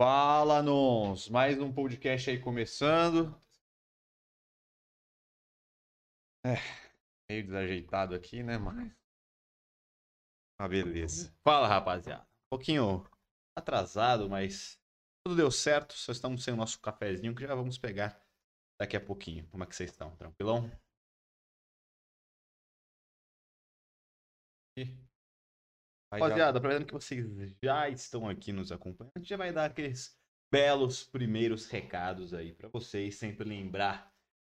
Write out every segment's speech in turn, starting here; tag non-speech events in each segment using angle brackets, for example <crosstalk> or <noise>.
Fala, Nons! Mais um podcast aí começando. É, meio desajeitado aqui, né, mas... Ah, beleza. Fala, rapaziada. Um pouquinho atrasado, mas tudo deu certo. Só estamos sem o nosso cafezinho que já vamos pegar daqui a pouquinho. Como é que vocês estão? Tranquilão? Rapaziada, aproveitando que vocês já estão aqui nos acompanhando, a gente já vai dar aqueles belos primeiros recados aí para vocês. Sempre lembrar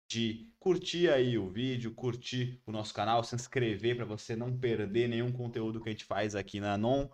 de curtir aí o vídeo, curtir o nosso canal, se inscrever para você não perder nenhum conteúdo que a gente faz aqui na Non.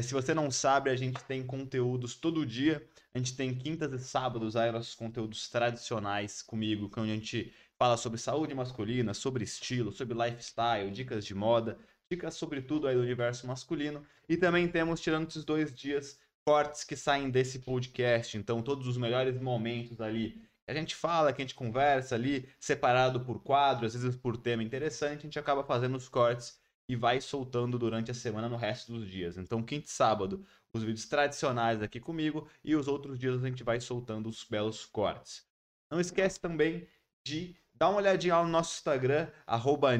Se você não sabe, a gente tem conteúdos todo dia. A gente tem quintas e sábados aí nossos conteúdos tradicionais comigo, onde a gente fala sobre saúde masculina, sobre estilo, sobre lifestyle, dicas de moda dicas sobre tudo aí do universo masculino. E também temos, tirando esses dois dias, cortes que saem desse podcast. Então, todos os melhores momentos ali a gente fala, que a gente conversa ali, separado por quadro, às vezes por tema interessante, a gente acaba fazendo os cortes e vai soltando durante a semana no resto dos dias. Então, quinta e sábado, os vídeos tradicionais aqui comigo e os outros dias a gente vai soltando os belos cortes. Não esquece também de Dá uma olhadinha lá no nosso Instagram, arroba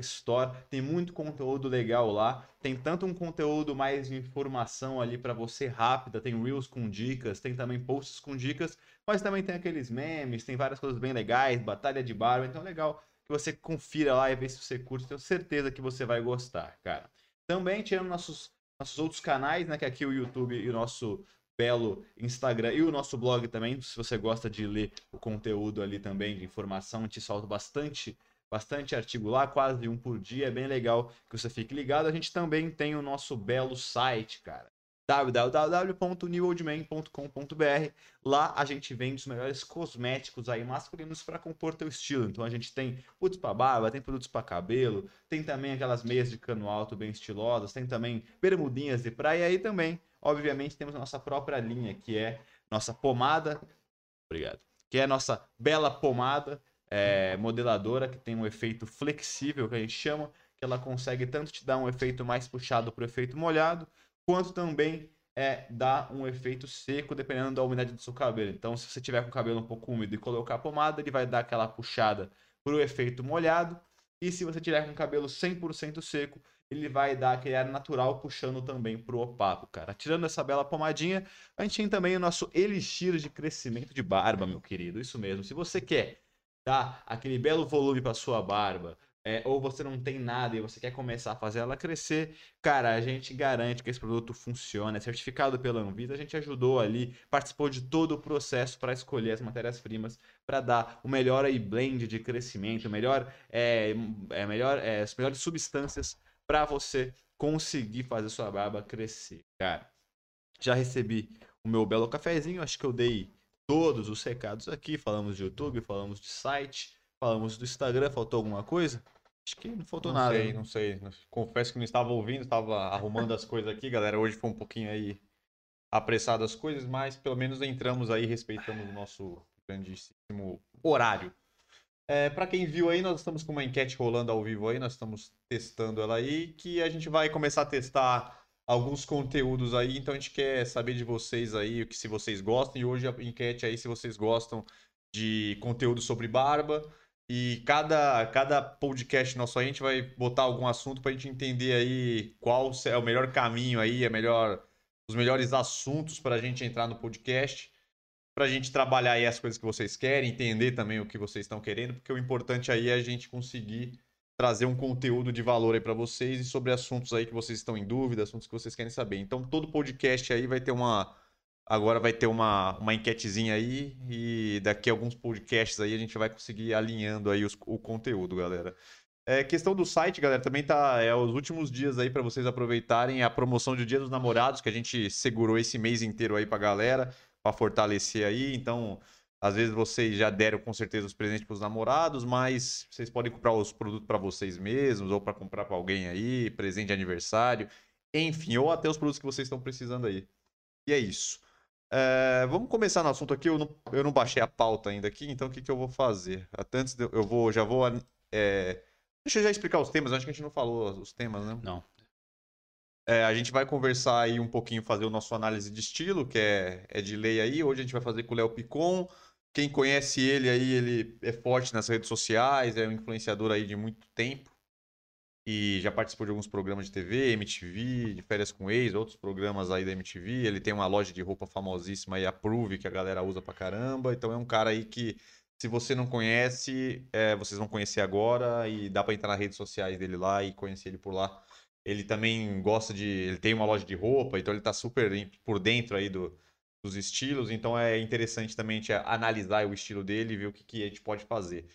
Store. Tem muito conteúdo legal lá. Tem tanto um conteúdo mais de informação ali para você rápida, tem Reels com dicas, tem também posts com dicas, mas também tem aqueles memes, tem várias coisas bem legais, batalha de barba, então é legal que você confira lá e veja se você curte. Tenho certeza que você vai gostar, cara. Também tirando nossos, nossos outros canais, né? Que aqui o YouTube e o nosso belo Instagram e o nosso blog também, se você gosta de ler o conteúdo ali também de informação, a gente solta bastante bastante artigo lá, quase um por dia, é bem legal que você fique ligado. A gente também tem o nosso belo site, cara www.newoldman.com.br. Lá a gente vende os melhores cosméticos aí masculinos para compor teu estilo. Então a gente tem produtos para barba, tem produtos para cabelo, tem também aquelas meias de cano alto bem estilosas, tem também bermudinhas de praia e aí também obviamente, temos nossa própria linha, que é nossa pomada. Obrigado. Que é nossa bela pomada é, modeladora, que tem um efeito flexível, que a gente chama, que ela consegue tanto te dar um efeito mais puxado para o efeito molhado, quanto também é, dar um efeito seco, dependendo da umidade do seu cabelo. Então, se você tiver com o cabelo um pouco úmido e colocar a pomada, ele vai dar aquela puxada para o efeito molhado. E se você tiver com o cabelo 100% seco, ele vai dar aquele ar natural puxando também pro opaco, cara. Tirando essa bela pomadinha, a gente tem também o nosso elixir de crescimento de barba, meu querido. Isso mesmo. Se você quer dar aquele belo volume para sua barba, é, ou você não tem nada e você quer começar a fazer ela crescer, cara, a gente garante que esse produto funciona, é certificado pela Anvisa, a gente ajudou ali, participou de todo o processo para escolher as matérias-primas para dar o melhor aí blend de crescimento, melhor, é, é melhor, é, as melhores substâncias para você conseguir fazer sua barba crescer, cara. Já recebi o meu belo cafezinho, acho que eu dei todos os recados aqui, falamos de YouTube, falamos de site, falamos do Instagram, faltou alguma coisa? Acho que não faltou não nada. Sei, não sei, Confesso que não estava ouvindo, estava arrumando as coisas aqui, galera. Hoje foi um pouquinho aí apressado as coisas, mas pelo menos entramos aí, respeitamos o nosso grandíssimo horário. É, para quem viu aí, nós estamos com uma enquete rolando ao vivo aí, nós estamos testando ela aí, que a gente vai começar a testar alguns conteúdos aí, então a gente quer saber de vocês aí, o que se vocês gostam, e hoje a enquete aí se vocês gostam de conteúdo sobre barba, e cada, cada podcast nosso aí, a gente vai botar algum assunto para a gente entender aí qual é o melhor caminho aí, a melhor, os melhores assuntos para a gente entrar no podcast para a gente trabalhar aí as coisas que vocês querem, entender também o que vocês estão querendo, porque o importante aí é a gente conseguir trazer um conteúdo de valor aí para vocês e sobre assuntos aí que vocês estão em dúvida, assuntos que vocês querem saber. Então, todo podcast aí vai ter uma. Agora vai ter uma, uma enquetezinha aí e daqui a alguns podcasts aí a gente vai conseguir alinhando aí os, o conteúdo, galera. É, questão do site, galera, também tá é os últimos dias aí para vocês aproveitarem a promoção de Dia dos Namorados que a gente segurou esse mês inteiro aí pra galera para fortalecer aí. Então, às vezes vocês já deram com certeza os presentes para os namorados, mas vocês podem comprar os produtos para vocês mesmos ou para comprar para alguém aí, presente de aniversário, enfim, ou até os produtos que vocês estão precisando aí. E é isso. É, vamos começar no assunto aqui. Eu não, eu não baixei a pauta ainda aqui, então o que, que eu vou fazer? Até antes de, eu vou, já vou. É, deixa eu já explicar os temas. Acho que a gente não falou os temas, né? Não. É, a gente vai conversar aí um pouquinho, fazer o nosso análise de estilo, que é, é de lei aí. Hoje a gente vai fazer com o Léo Picon. Quem conhece ele aí, ele é forte nas redes sociais, é um influenciador aí de muito tempo. E já participou de alguns programas de TV, MTV, de férias com ex, outros programas aí da MTV. Ele tem uma loja de roupa famosíssima aí, Approve, que a galera usa pra caramba. Então é um cara aí que, se você não conhece, é, vocês vão conhecer agora e dá pra entrar nas redes sociais dele lá e conhecer ele por lá. Ele também gosta de. Ele tem uma loja de roupa, então ele tá super por dentro aí do, dos estilos. Então é interessante também a gente analisar o estilo dele e ver o que, que a gente pode fazer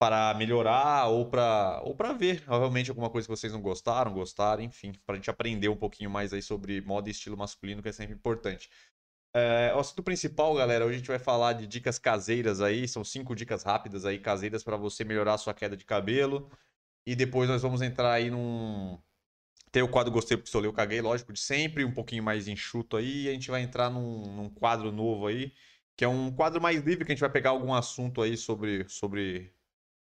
para melhorar ou para ou para ver realmente alguma coisa que vocês não gostaram, gostaram, enfim, para a gente aprender um pouquinho mais aí sobre moda e estilo masculino, que é sempre importante. É, o assunto principal, galera, hoje a gente vai falar de dicas caseiras aí, são cinco dicas rápidas aí caseiras para você melhorar a sua queda de cabelo. E depois nós vamos entrar aí num tem o quadro Gostei, Pistolei, eu caguei, lógico, de sempre, um pouquinho mais enxuto aí. E a gente vai entrar num, num, quadro novo aí, que é um quadro mais livre, que a gente vai pegar algum assunto aí sobre, sobre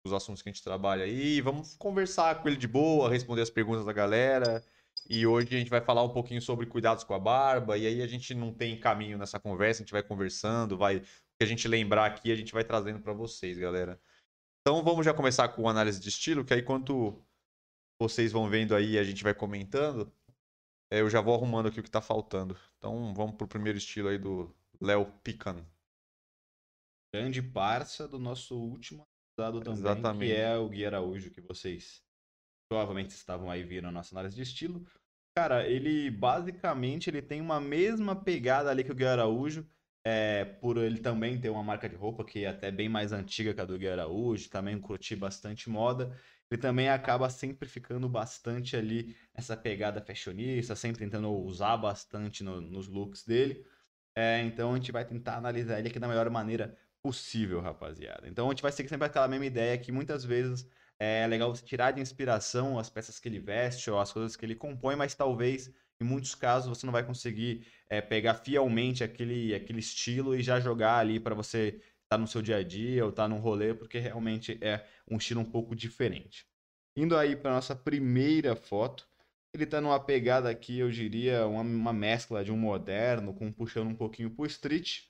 os assuntos que a gente trabalha aí. Vamos conversar com ele de boa, responder as perguntas da galera. E hoje a gente vai falar um pouquinho sobre cuidados com a barba. E aí a gente não tem caminho nessa conversa, a gente vai conversando, vai. O que a gente lembrar aqui, a gente vai trazendo para vocês, galera. Então vamos já começar com análise de estilo, que aí quanto vocês vão vendo aí a gente vai comentando, é, eu já vou arrumando aqui o que tá faltando. Então vamos pro primeiro estilo aí do Léo Pican. Grande parça do nosso último dado também, Exatamente. que é o Gui Araújo, que vocês provavelmente estavam aí vendo a nossa análise de estilo. Cara, ele basicamente ele tem uma mesma pegada ali que o Gui Araújo, é, por ele também ter uma marca de roupa que é até bem mais antiga que a do Gui Araújo, também curti bastante moda. Ele também acaba sempre ficando bastante ali nessa pegada fashionista, sempre tentando usar bastante no, nos looks dele. É, então a gente vai tentar analisar ele aqui da melhor maneira possível, rapaziada. Então a gente vai seguir sempre aquela mesma ideia que muitas vezes é legal você tirar de inspiração as peças que ele veste ou as coisas que ele compõe, mas talvez em muitos casos você não vai conseguir é, pegar fielmente aquele, aquele estilo e já jogar ali para você tá no seu dia a dia ou tá num rolê, porque realmente é um estilo um pouco diferente. Indo aí para nossa primeira foto, ele está numa pegada aqui, eu diria, uma, uma mescla de um moderno com puxando um pouquinho pro street,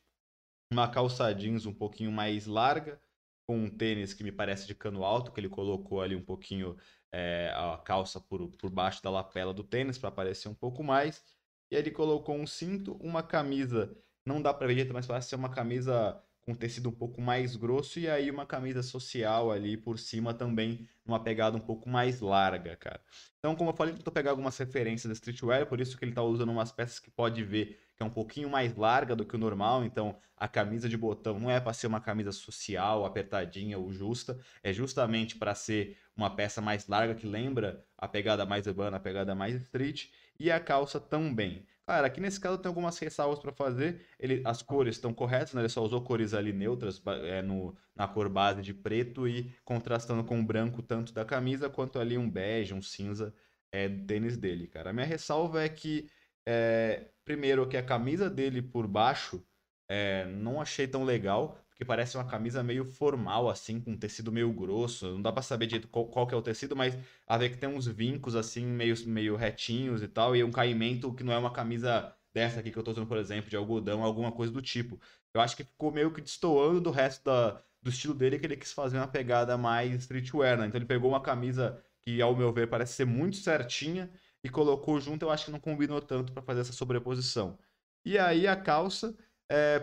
uma calça jeans um pouquinho mais larga, com um tênis que me parece de cano alto, que ele colocou ali um pouquinho é, a calça por, por baixo da lapela do tênis para aparecer um pouco mais. E aí ele colocou um cinto, uma camisa, não dá para ver, mas parece ser uma camisa com tecido um pouco mais grosso e aí uma camisa social ali por cima também, numa pegada um pouco mais larga, cara. Então, como eu falei, tô pegando algumas referências da streetwear, por isso que ele tá usando umas peças que pode ver que é um pouquinho mais larga do que o normal, então a camisa de botão não é para ser uma camisa social, apertadinha ou justa, é justamente para ser uma peça mais larga que lembra a pegada mais urbana, a pegada mais street, e a calça também. Cara, aqui nesse caso tem algumas ressalvas para fazer. Ele, as cores estão corretas, né? Ele só usou cores ali neutras é, no, na cor base de preto e contrastando com o branco tanto da camisa quanto ali um bege, um cinza é, do tênis dele, cara. A minha ressalva é que, é, primeiro, que a camisa dele por baixo é, não achei tão legal porque parece uma camisa meio formal, assim, com tecido meio grosso. Não dá para saber direito qual, qual, que é o tecido, mas a ver que tem uns vincos, assim, meio, meio retinhos e tal, e um caimento que não é uma camisa dessa aqui que eu tô usando, por exemplo, de algodão, alguma coisa do tipo. Eu acho que ficou meio que destoando do resto da, do estilo dele, que ele quis fazer uma pegada mais streetwear, né? Então ele pegou uma camisa que, ao meu ver, parece ser muito certinha e colocou junto, eu acho que não combinou tanto para fazer essa sobreposição. E aí a calça é,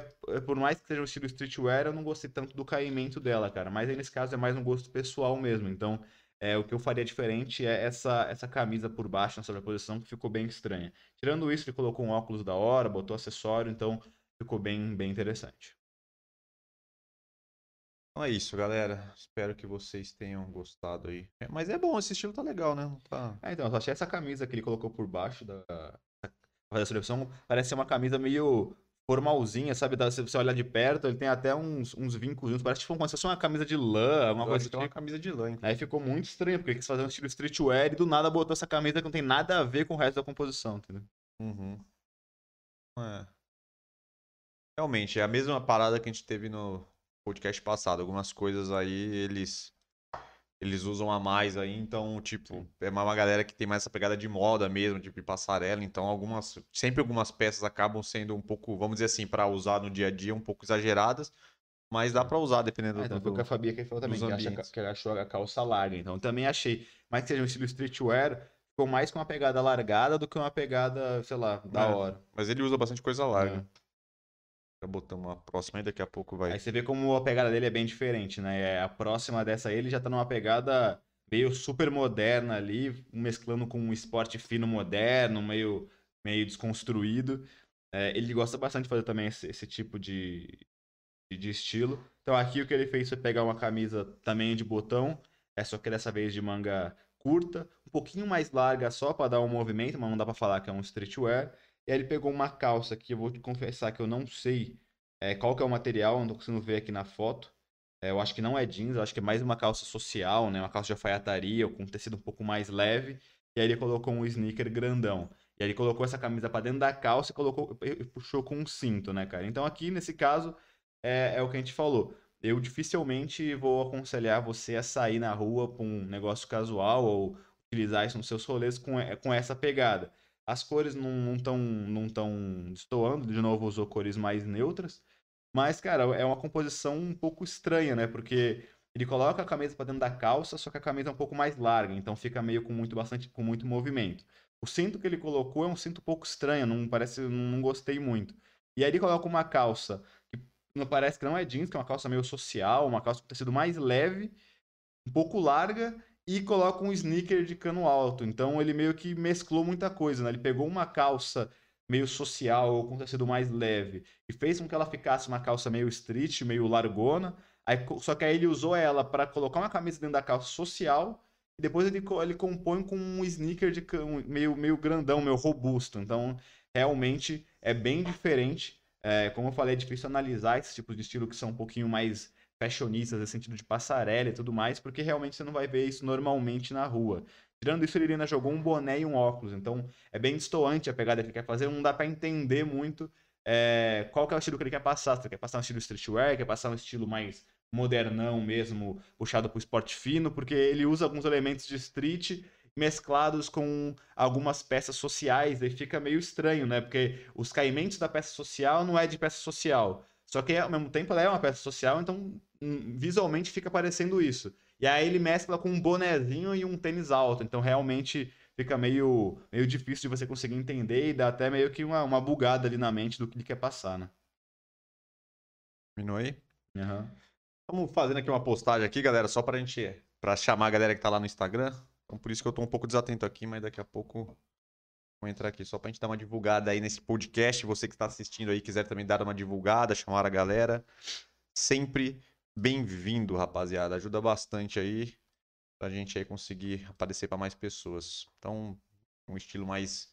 por mais que seja um estilo streetwear, eu não gostei tanto do caimento dela, cara. Mas aí nesse caso é mais um gosto pessoal mesmo. Então, é, o que eu faria diferente é essa, essa camisa por baixo na sobreposição que ficou bem estranha. Tirando isso, ele colocou um óculos da hora, botou acessório, então ficou bem, bem interessante. Então é isso, galera. Espero que vocês tenham gostado aí. É, mas é bom, esse estilo tá legal, né? Tá... É, então, eu achei essa camisa que ele colocou por baixo da, fazer a seleção parece ser uma camisa meio formalzinha, sabe? Se você olhar de perto, ele tem até uns, uns vincos, parece tipo como se fosse uma camisa de lã, uma coisa assim. uma camisa de lã. Aí ficou muito estranho, porque quis fazer um estilo streetwear e do nada botou essa camisa que não tem nada a ver com o resto da composição, entendeu? Uhum. É. Realmente, é a mesma parada que a gente teve no podcast passado. Algumas coisas aí, eles eles usam a mais aí, então, tipo, é uma galera que tem mais essa pegada de moda mesmo, tipo, de passarela, então algumas, sempre algumas peças acabam sendo um pouco, vamos dizer assim, para usar no dia a dia, um pouco exageradas, mas dá para usar dependendo Ah, então do, foi o que a Fabia que falou também, que, acha, que ela achou a calça larga. Então também achei. Mas que seja um estilo streetwear, ficou mais com uma pegada largada do que uma pegada, sei lá, da É. hora. Mas ele usa bastante coisa larga. É. Botamos uma próxima aí, daqui a pouco vai. Aí você vê como a pegada dele é bem diferente, né? É, A próxima dessa aí, ele já tá numa pegada meio super moderna ali, mesclando com um esporte fino moderno, meio, meio desconstruído. É, ele gosta bastante de fazer também esse, esse tipo de, de, de estilo. Então aqui o que ele fez foi pegar uma camisa também de botão, é só que dessa vez de manga curta, um pouquinho mais larga só para dar um movimento, mas não dá para falar que é um streetwear. E aí ele pegou uma calça que eu vou te confessar que eu não sei é, qual que é o material, não tô conseguindo ver aqui na foto. É, eu acho que não é jeans, eu acho que é mais uma calça social, né? Uma calça de alfaiataria, com tecido um pouco mais leve. E aí ele colocou um sneaker grandão. E aí ele colocou essa camisa pra dentro da calça e colocou, e puxou com um cinto, né, cara? Então aqui, nesse caso, é, é o que a gente falou. Eu dificilmente vou aconselhar você a sair na rua pra um negócio casual ou utilizar isso nos seus rolês com, é, com essa pegada. As cores não estão não tão destoando, de novo usou cores mais neutras. Mas, cara, é uma composição um pouco estranha, né? Porque ele coloca a camisa pra dentro da calça, só que a camisa é um pouco mais larga, então fica meio com muito bastante com muito movimento. O cinto que ele colocou é um cinto um pouco estranho, não parece, não, não gostei muito. E aí ele coloca uma calça que não parece que não é jeans, que é uma calça meio social, uma calça com tecido mais leve, um pouco larga e coloca um sneaker de cano alto. Então ele meio que mesclou muita coisa, né? Ele pegou uma calça meio social ou com tecido mais leve e fez com que ela ficasse uma calça meio street, meio largona. Aí, só que aí ele usou ela para colocar uma camisa dentro da calça social e depois ele, ele compõe com um sneaker de ca- um- meio, meio grandão, meio robusto. Então realmente é bem diferente. É, como eu falei, é difícil analisar esses tipos de estilo que são um pouquinho mais fashionistas, no sentido de passarela e tudo mais, porque realmente você não vai ver isso normalmente na rua. Tirando isso, ele ainda jogou um boné e um óculos, então é bem distoante a pegada que ele quer fazer, não dá pra entender muito é, qual que é o estilo que ele quer passar. Se ele quer passar um estilo streetwear, quer passar um estilo mais modernão mesmo, puxado pro esporte fino, porque ele usa alguns elementos de street mesclados com algumas peças sociais, aí fica meio estranho, né? Porque os caimentos da peça social não é de peça social. Só que ao mesmo tempo ela é uma peça social, então visualmente fica parecendo isso. E aí ele mescla com um bonezinho e um tênis alto, então realmente fica meio, meio difícil de você conseguir entender e dá até meio que uma, uma bugada ali na mente do que ele quer passar, né? Terminou aí? Aham. Estamos fazendo aqui uma postagem aqui, galera, só pra gente, pra chamar a galera que tá lá no Instagram. Então por isso que eu tô um pouco desatento aqui, mas daqui a pouco vou entrar aqui só pra gente dar uma divulgada aí nesse podcast. Você que está assistindo aí, quiser também dar uma divulgada, chamar a galera. Sempre bem-vindo, rapaziada. Ajuda bastante aí pra gente aí conseguir aparecer pra mais pessoas. Então, um estilo mais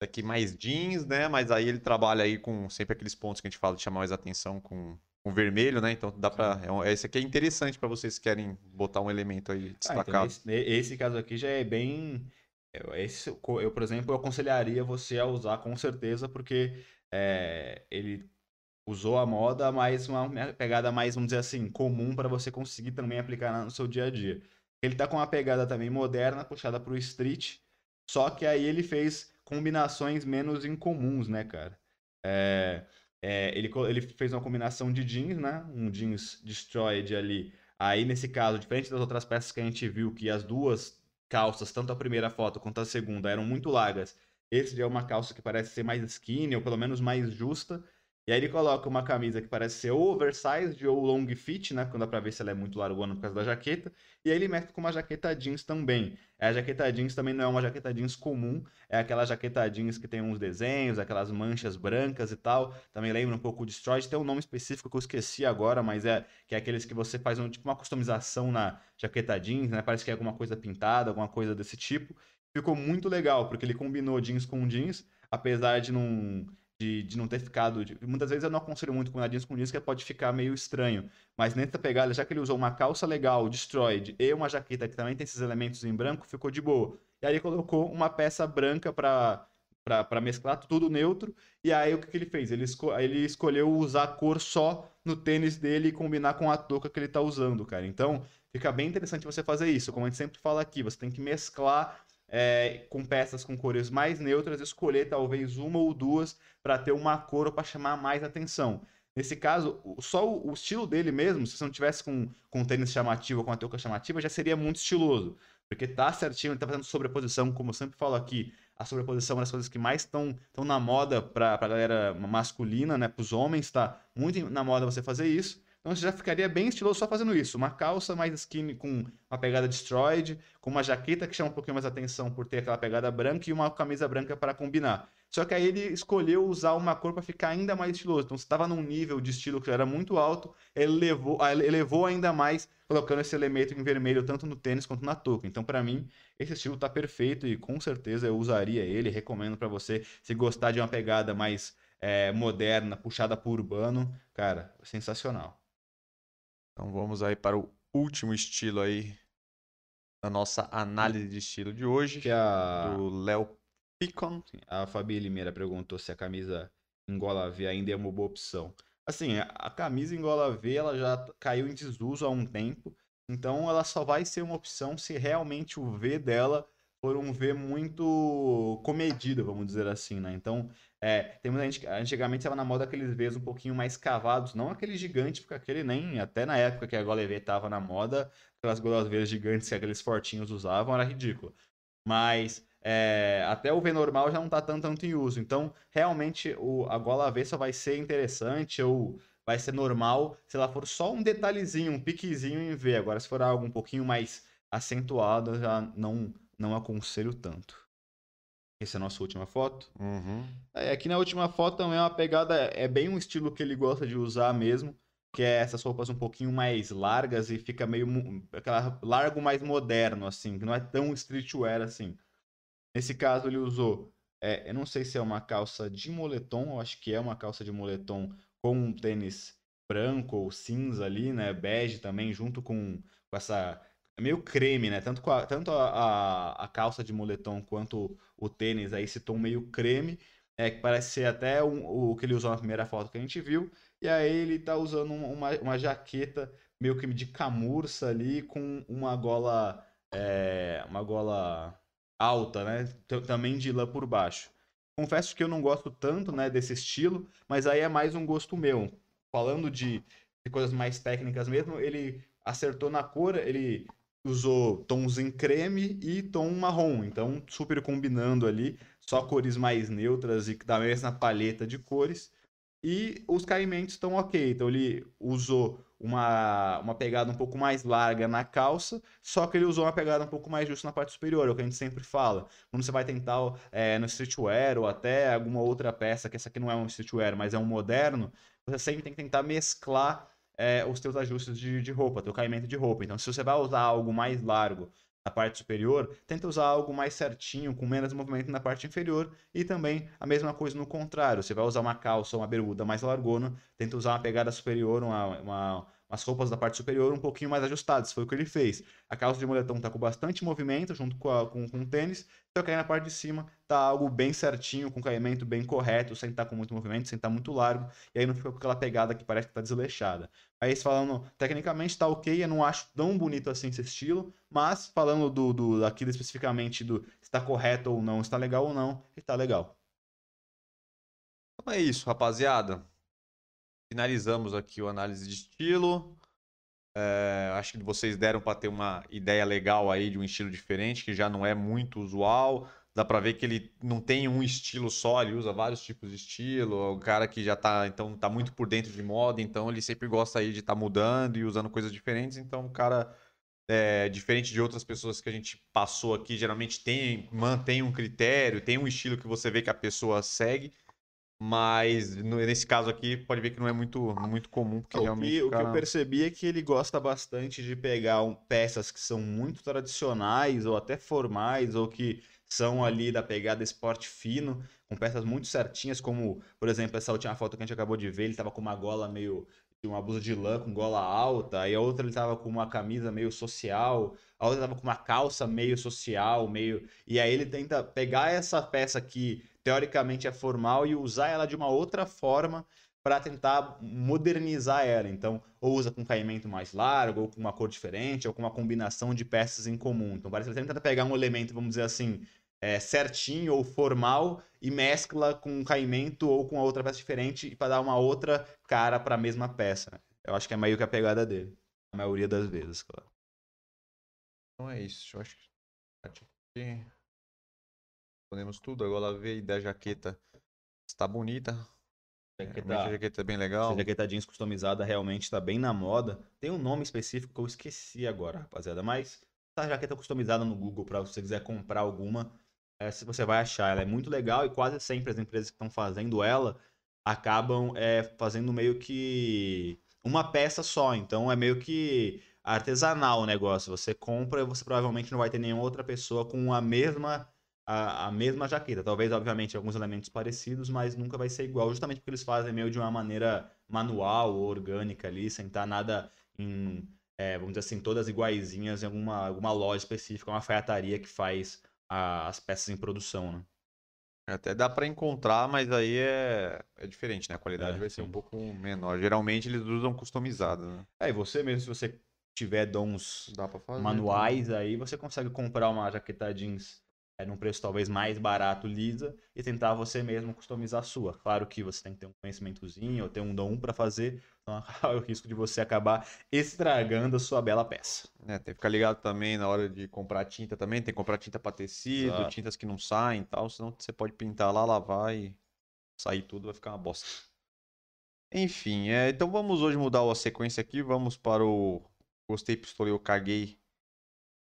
aqui mais jeans, né? Mas aí ele trabalha aí com sempre aqueles pontos que a gente fala de chamar mais atenção com com vermelho, né? Então dá pra. É esse aqui é interessante pra vocês que querem botar um elemento aí Ah, então destacado. esse, esse caso aqui já é bem. eu- Esse, eu, por exemplo, eu aconselharia você a usar com certeza, porque é, ele usou a moda, mas uma pegada mais, vamos dizer assim, comum para você conseguir também aplicar no seu dia a dia. Ele tá com uma pegada também moderna, puxada pro street, só que aí ele fez combinações menos incomuns, né, cara? É, é, ele, ele fez uma combinação de jeans, né? Um jeans destroyed ali. Aí, nesse caso, diferente das outras peças que a gente viu, que as duas calças, tanto a primeira foto quanto a segunda, eram muito largas. Esse já é uma calça que parece ser mais skinny, ou pelo menos mais justa. E aí ele coloca uma camisa que parece ser ou oversized ou long fit, né? Quando dá pra ver se ela é muito largona por causa da jaqueta. E aí ele mescla com uma jaqueta jeans também. A jaqueta jeans também não é uma jaqueta jeans comum, é aquela jaqueta jeans que tem uns desenhos, aquelas manchas brancas e tal. Também lembra um pouco o Destroyed, tem um nome específico que eu esqueci agora, mas é que é aqueles que você faz um, tipo uma customização na jaqueta jeans, né? Parece que é alguma coisa pintada, alguma coisa desse tipo. Ficou muito legal, porque ele combinou jeans com jeans, apesar de não de, de não ter ficado. de- muitas vezes eu não aconselho muito combinar jeans com jeans, que pode ficar meio estranho. Mas nessa pegada, já que ele usou uma calça legal, destroyed, e uma jaqueta que também tem esses elementos em branco, ficou de boa. E aí colocou uma peça branca para para mesclar tudo neutro. E aí o que, que ele fez? Ele, esco ele escolheu usar a cor só no tênis dele e combinar com a touca que ele tá usando, cara. Então, fica bem interessante você fazer isso. Como a gente sempre fala aqui, você tem que mesclar é, com peças com cores mais neutras, escolher talvez uma ou duas para ter uma cor para chamar mais atenção. Nesse caso, só o, estilo dele mesmo, se você não tivesse com, com tênis chamativo ou com a touca chamativa, já seria muito estiloso. Porque tá certinho, ele tá fazendo sobreposição, como eu sempre falo aqui, a sobreposição é uma das coisas que mais estão na moda para a galera masculina, né? Para os homens, tá muito na moda você fazer isso. Então você já ficaria bem estiloso só fazendo isso. Uma calça mais skinny com uma pegada destroyed, com uma jaqueta que chama um pouquinho mais atenção por ter aquela pegada branca e uma camisa branca para combinar. Só que aí ele escolheu usar uma cor para ficar ainda mais estiloso. Então, você estava num nível de estilo que era muito alto, ele levou, elevou ainda mais, colocando esse elemento em vermelho tanto no tênis quanto na touca. Então, para mim, esse estilo está perfeito e com certeza eu usaria ele. Recomendo para você, se gostar de uma pegada mais é, moderna, puxada por urbano, cara, sensacional. Então vamos aí para o último estilo aí da nossa análise de estilo de hoje, que é a... do Léo Picon. A Fabi Limeira perguntou se a camisa em gola V ainda é uma boa opção. Assim, a camisa em gola V ela já caiu em desuso há um tempo, então ela só vai ser uma opção se realmente o V dela for um V muito comedido, vamos dizer assim, né? Então, é, tem muita gente, antigamente estava na moda aqueles Vs um pouquinho mais cavados, não aquele gigante, porque aquele nem, até na época que a gola V estava na moda, aquelas V gigantes que aqueles fortinhos usavam, era ridículo. Mas é, até o V normal já não está tanto, tanto em uso. Então, realmente, o, a gola V só vai ser interessante ou vai ser normal se ela for só um detalhezinho, um piquezinho em V. Agora, se for algo um pouquinho mais acentuado, já não não aconselho tanto. Essa é a nossa última foto. Uhum. É, aqui na última foto também é uma pegada, é bem um estilo que ele gosta de usar mesmo, que é essas roupas um pouquinho mais largas e fica meio aquela largo mais moderno assim, que não é tão streetwear assim. Nesse caso ele usou, é, eu não sei se é uma calça de moletom, eu acho que é uma calça de moletom com um tênis branco ou cinza ali, né, bege também, junto com, com essa é meio creme, né? Tanto, a, tanto a, a, a, calça de moletom quanto o tênis, aí esse tom meio creme, é, que parece ser até um, o que ele usou na primeira foto que a gente viu. E aí ele tá usando uma, uma jaqueta meio que de camurça ali, com uma gola, é, uma gola alta, né? Também de lã por baixo. Confesso que eu não gosto tanto, né, desse estilo, mas aí é mais um gosto meu. Falando de, de coisas mais técnicas mesmo, ele acertou na cor, ele usou tons em creme e tom marrom, então super combinando ali, só cores mais neutras e da mesma paleta de cores. E os caimentos estão ok, então ele usou uma, uma pegada um pouco mais larga na calça, só que ele usou uma pegada um pouco mais justa na parte superior, é o que a gente sempre fala. Quando você vai tentar é, no streetwear ou até alguma outra peça, que essa aqui não é um streetwear, mas é um moderno, você sempre tem que tentar mesclar é, os teus ajustes de, de roupa, teu caimento de roupa. Então, se você vai usar algo mais largo na parte superior, tenta usar algo mais certinho, com menos movimento na parte inferior. E também a mesma coisa no contrário. Você vai usar uma calça ou uma bermuda mais largona, tenta usar uma pegada superior, uma, uma as roupas da parte superior um pouquinho mais ajustadas. Foi o que ele fez. A calça de moletom tá com bastante movimento junto com, a, com, com o tênis, só que aí na parte de cima tá algo bem certinho, com caimento bem correto, sem estar tá com muito movimento, sem estar tá muito largo, e aí não fica com aquela pegada que parece que tá desleixada. Aí falando, tecnicamente tá ok, eu não acho tão bonito assim esse estilo, mas falando do, do daquilo especificamente do se tá correto ou não, se tá legal ou não, está legal. Então é isso, rapaziada finalizamos aqui o análise de estilo. É, acho que vocês deram para ter uma ideia legal aí de um estilo diferente, que já não é muito usual. Dá para ver que ele não tem um estilo só, ele usa vários tipos de estilo. É o cara que já tá, então, tá muito por dentro de moda, então ele sempre gosta aí de estar tá mudando e usando coisas diferentes. Então, o cara, é, diferente de outras pessoas que a gente passou aqui, geralmente tem, mantém um critério, tem um estilo que você vê que a pessoa segue. Mas nesse caso aqui, pode ver que não é muito, muito comum, porque o realmente. Que, o que eu percebi é que ele gosta bastante de pegar um, peças que são muito tradicionais, ou até formais, ou que são ali da pegada esporte fino, com peças muito certinhas, como, por exemplo, essa última foto que a gente acabou de ver, ele tava com uma gola meio. uma blusa de lã com gola alta, e a outra ele tava com uma camisa meio social, a outra tava com uma calça meio social, meio. E aí ele tenta pegar essa peça que teoricamente é formal e usar ela de uma outra forma para tentar modernizar ela. Então, ou usa com caimento mais largo, ou com uma cor diferente, ou com uma combinação de peças em comum. Então, parece que ele tenta pegar um elemento, vamos dizer assim, é, certinho ou formal e mescla com um caimento ou com outra peça diferente para dar uma outra cara para a mesma peça. Eu acho que é meio que a pegada dele. A maioria das vezes, claro. Então é isso. Eu acho que podemos tudo. Agora ver da jaqueta. Está bonita. Jaqueta, a jaqueta é bem legal. Essa jaqueta jeans customizada realmente está bem na moda. Tem um nome específico que eu esqueci agora, rapaziada. Mas essa jaqueta customizada no Google para você quiser comprar alguma, é, você vai achar. Ela é muito legal e quase sempre as empresas que estão fazendo ela acabam é, fazendo meio que uma peça só. Então é meio que artesanal o negócio. Você compra e você provavelmente não vai ter nenhuma outra pessoa com a mesma a, a, mesma jaqueta. Talvez, obviamente, alguns elementos parecidos, mas nunca vai ser igual, justamente porque eles fazem meio de uma maneira manual ou orgânica ali, sem estar nada em, é, vamos dizer assim, todas iguaizinhas em alguma, alguma loja específica, uma alfaiataria que faz a, as peças em produção, né? Até dá para encontrar, mas aí é, é diferente, né? A qualidade É, vai ser sim. um pouco menor. Geralmente eles usam customizado, né? É, e você mesmo, se você tiver dons fazer. manuais aí, você consegue comprar uma jaqueta jeans é, num preço talvez mais barato, lisa, e tentar você mesmo customizar a sua. Claro que você tem que ter um conhecimentozinho ou ter um dom para fazer, então <laughs> há o risco de você acabar estragando a sua bela peça. É, tem que ficar ligado também na hora de comprar tinta também. Tem que comprar tinta para tecido, Exato. tintas que não saem e tal. Senão você pode pintar lá, lavar e sair tudo, vai ficar uma bosta. Enfim, é, então vamos hoje mudar a sequência aqui. Vamos para o Gostei, Pistolei, eu caguei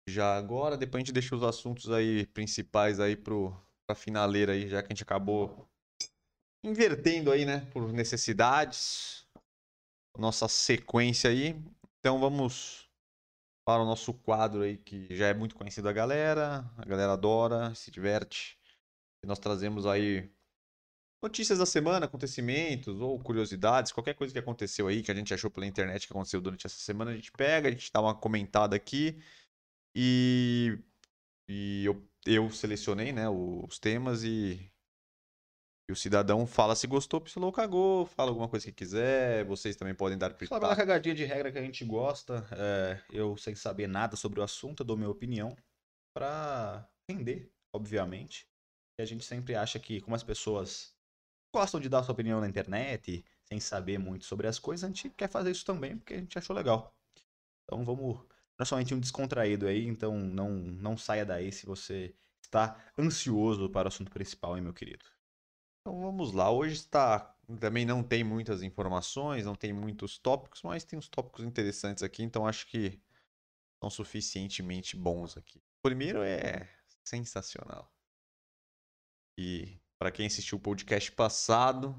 já agora. Depois a gente deixa os assuntos aí principais aí pro, pra finaleira aí, já que a gente acabou invertendo aí, né? Por necessidades. Nossa sequência aí. Então vamos para o nosso quadro aí, que já é muito conhecido da galera. A galera adora, se diverte. E nós trazemos aí notícias da semana, acontecimentos ou curiosidades, qualquer coisa que aconteceu aí, que a gente achou pela internet que aconteceu durante essa semana, a gente pega, a gente dá uma comentada aqui. E, e eu, eu selecionei né, os temas e, e o cidadão fala se gostou, pistolou, cagou, fala alguma coisa que quiser. Vocês também podem dar Só pela pitaco. cagadinha de regra que a gente gosta, é, eu sem saber nada sobre o assunto, eu dou minha opinião pra entender, obviamente. E a gente sempre acha que, como as pessoas gostam de dar sua opinião na internet, sem saber muito sobre as coisas, a gente quer fazer isso também, porque a gente achou legal. Então vamos. Nós somente um descontraído aí, então não, não saia daí se você está ansioso para o assunto principal, hein, meu querido. Então vamos lá. Hoje está. Também não tem muitas informações, não tem muitos tópicos, mas tem uns tópicos interessantes aqui, então acho que são suficientemente bons aqui. O primeiro é sensacional. E para quem assistiu o podcast passado,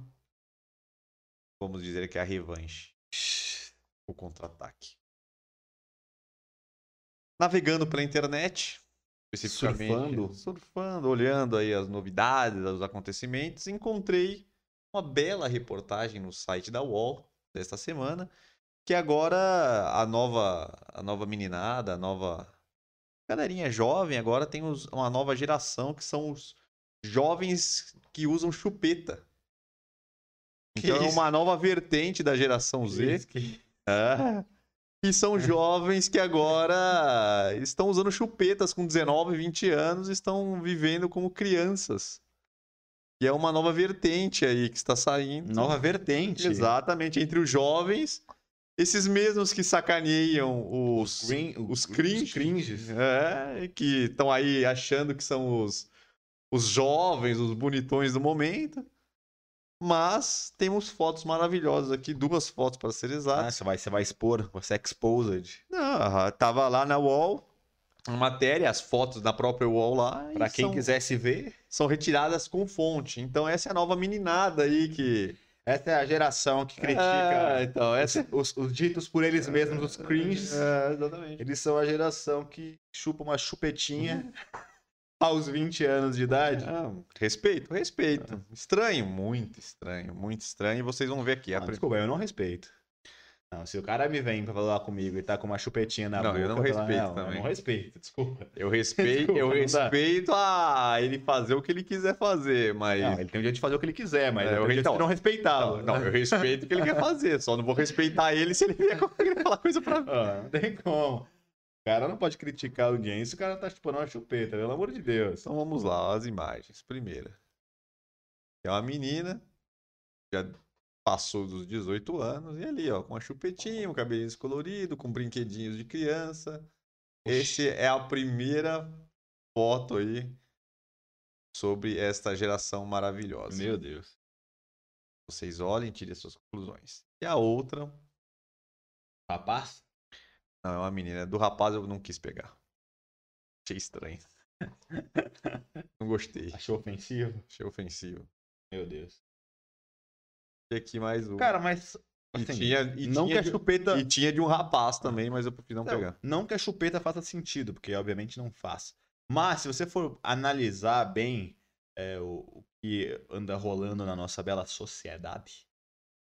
vamos dizer que é a revanche. O contra-ataque. Navegando pela internet, especificamente Surfando. surfando, olhando aí as novidades, os acontecimentos, encontrei uma bela reportagem no site da UOL desta semana, que agora a nova a nova meninada, a nova galerinha jovem agora tem os- uma nova geração que são os jovens que usam chupeta. Que Então é uma nova vertente da geração Z. É. E são jovens que agora estão usando chupetas com 19, 20 anos e estão vivendo como crianças. E é uma nova vertente aí que está saindo. Nova vertente. Exatamente, entre os jovens, esses mesmos que sacaneiam os, Green, os cringe. Os cringes. é, que estão aí achando que são os, os jovens, os bonitões do momento. Mas temos fotos maravilhosas aqui, duas fotos para ser exato. Ah, você vai, você vai expor, você é exposed. Não, tava lá na wall, a matéria, as fotos da própria wall lá. Pra quem são, quisesse ver, São retiradas com fonte. Então essa é a nova meninada aí que. essa é a geração que É, critica então, essa os, os ditos por eles mesmos, os cringes. É, exatamente. Eles são a geração que chupa uma chupetinha <laughs> aos 20 anos de idade. Ah, respeito, respeito. Estranho, muito estranho, muito estranho. E vocês vão ver aqui. a Ah, desculpa, eu não respeito. Não, se o cara me vem pra falar comigo e tá com uma chupetinha na Não, boca... eu não respeito não, também. Eu não respeito, desculpa. Eu respeito, <laughs> Desculpa, eu não respeito a ele fazer o que ele quiser fazer, mas. Não, ele tem o direito de fazer o que ele quiser, mas É, eu eu- então, de não respeitá-lo. Não, não, eu respeito o que ele quer <laughs> fazer, só não vou respeitar ele se ele vier <laughs> falar coisa pra mim. Ah, não tem como. O cara não pode criticar a audiência, o cara tá chupando uma chupeta, pelo amor de Deus. Então vamos lá, as imagens. Primeira. É uma menina, já passou dos 18 anos, e ali, ó, com uma chupetinha, um cabelinho descolorido, com brinquedinhos de criança. Esse é a primeira foto aí sobre esta geração maravilhosa. Meu Deus. Vocês olhem e tirem as suas conclusões. E a outra, Rapaz? Não, é uma menina. Do rapaz eu não quis pegar. Achei estranho. <laughs> Não gostei. Achou ofensivo? Achei ofensivo. Meu Deus. E aqui mais um. Cara, mas. E assim, tinha, e não que tinha a de, chupeta. e tinha de um rapaz também, mas eu preferi não Não, pegar. não que a chupeta faça sentido, porque obviamente não faz. Mas se você for analisar bem é, o, o que anda rolando na nossa bela sociedade,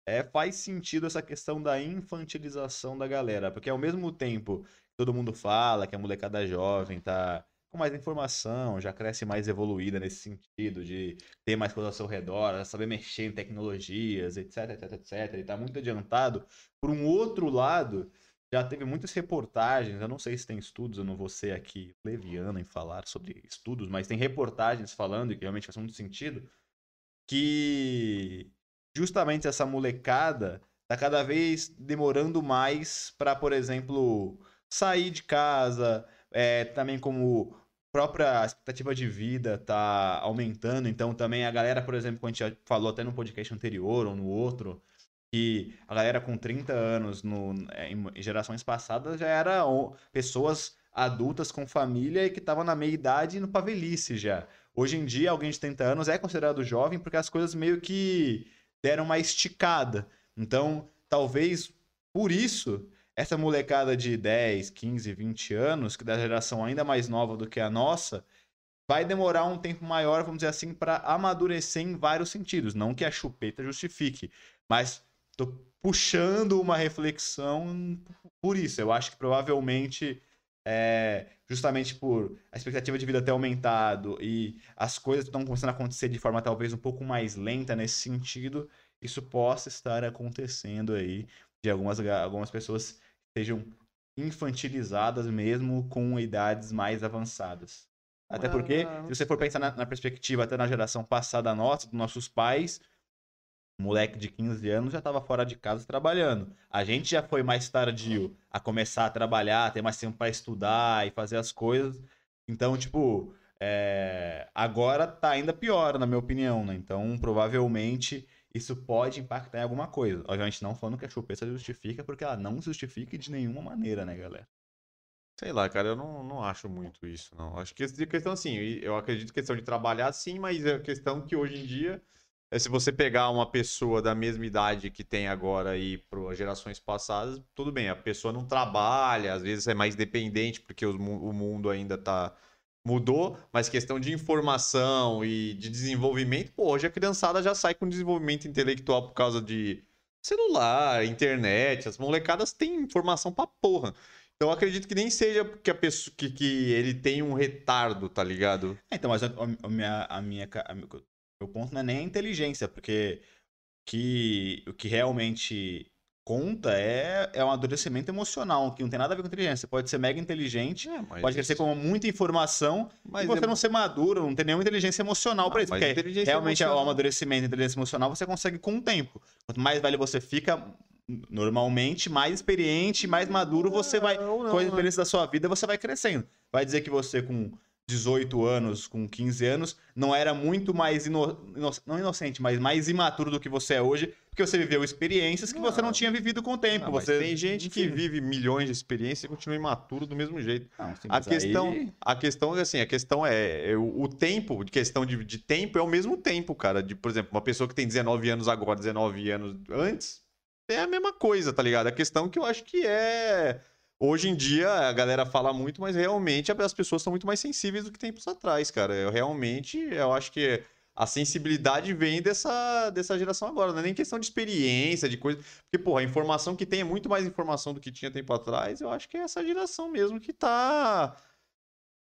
é, faz sentido essa questão da infantilização da galera. Porque ao mesmo tempo todo mundo fala que a molecada jovem tá com mais informação, já cresce mais evoluída nesse sentido de ter mais coisas ao seu redor, saber mexer em tecnologias, etc, etc, etc. E tá muito adiantado. Por um outro lado, já teve muitas reportagens, eu não sei se tem estudos, eu não vou ser aqui leviano em falar sobre estudos, mas tem reportagens falando, e que realmente faz muito sentido, que justamente essa molecada tá cada vez demorando mais para, por exemplo, sair de casa, é, também como própria expectativa de vida tá aumentando, então também a galera, por exemplo, como a gente falou até no podcast anterior ou no outro, que a galera com 30 anos no, é, em gerações passadas já era pessoas adultas com família e que estavam na meia idade e no pra velhice já. Hoje em dia, alguém de 30 anos é considerado jovem porque as coisas meio que deram uma esticada. Então, talvez por isso, essa molecada de 10, 15, 20 anos, que da geração ainda mais nova do que a nossa, vai demorar um tempo maior, vamos dizer assim, para amadurecer em vários sentidos. Não que a chupeta justifique, mas tô puxando uma reflexão por isso. Eu acho que provavelmente, é, justamente por a expectativa de vida ter aumentado e as coisas estão começando a acontecer de forma talvez um pouco mais lenta nesse sentido, isso possa estar acontecendo aí de algumas, algumas pessoas sejam infantilizadas mesmo com idades mais avançadas. Até porque, se você for pensar na, na perspectiva até na geração passada nossa, dos nossos pais, moleque de 15 anos já estava fora de casa trabalhando. A gente já foi mais tardio a começar a trabalhar, ter mais tempo para estudar e fazer as coisas. Então, tipo, é, agora tá ainda pior, na minha opinião, né? Então, provavelmente, isso pode impactar em alguma coisa. Obviamente, não falando que a chupeta justifica, porque ela não justifica de nenhuma maneira, né, galera? Sei lá, cara, eu não, não acho muito isso, não. Acho que essa questão, assim, eu acredito que questão de trabalhar, sim, mas é questão que hoje em dia, é se você pegar uma pessoa da mesma idade que tem agora e para gerações passadas, tudo bem, a pessoa não trabalha, às vezes é mais dependente porque os o mundo ainda tá mudou, mas questão de informação e de desenvolvimento, pô, hoje a criançada já sai com desenvolvimento intelectual por causa de celular, internet, as molecadas têm informação pra porra. Então acredito que nem seja porque a pessoa que, que ele tem um retardo, tá ligado? É, Então, mas a, a minha, a minha, meu ponto não é nem a inteligência, porque que, o que realmente conta é, é um amadurecimento emocional, que não tem nada a ver com inteligência. Você pode ser mega inteligente, É, pode crescer com muita informação, mas e você é- não ser maduro, não ter nenhuma inteligência emocional para Não, isso. Porque realmente é o emocional- amadurecimento e inteligência emocional você consegue com o tempo. Quanto mais velho você fica, normalmente, mais experiente, mais maduro você vai. Não, não, com a não. experiência da sua vida, você vai crescendo. Vai dizer que você com 18 anos, com 15 anos, não era muito mais ino... não inocente, mas mais imaturo do que você é hoje, porque você viveu experiências que você não Não. tinha vivido com o tempo. Não, você tem gente que vive milhões de experiência e continua imaturo do mesmo jeito. Não, sim, A questão, aí- a questão é assim, a questão é, é o, o tempo, de questão de, de tempo é o mesmo tempo, cara. De, por exemplo, uma pessoa que tem 19 anos agora, 19 anos antes, é a mesma coisa, tá ligado? A questão que eu acho que é hoje em dia a galera fala muito, mas realmente as pessoas são muito mais sensíveis do que tempos atrás, cara. Eu realmente, eu acho que a sensibilidade vem dessa, dessa geração agora, não é nem questão de experiência, de coisa. Porque, porra, a informação que tem é muito mais informação do que tinha tempo atrás. Eu acho que é essa geração mesmo que tá.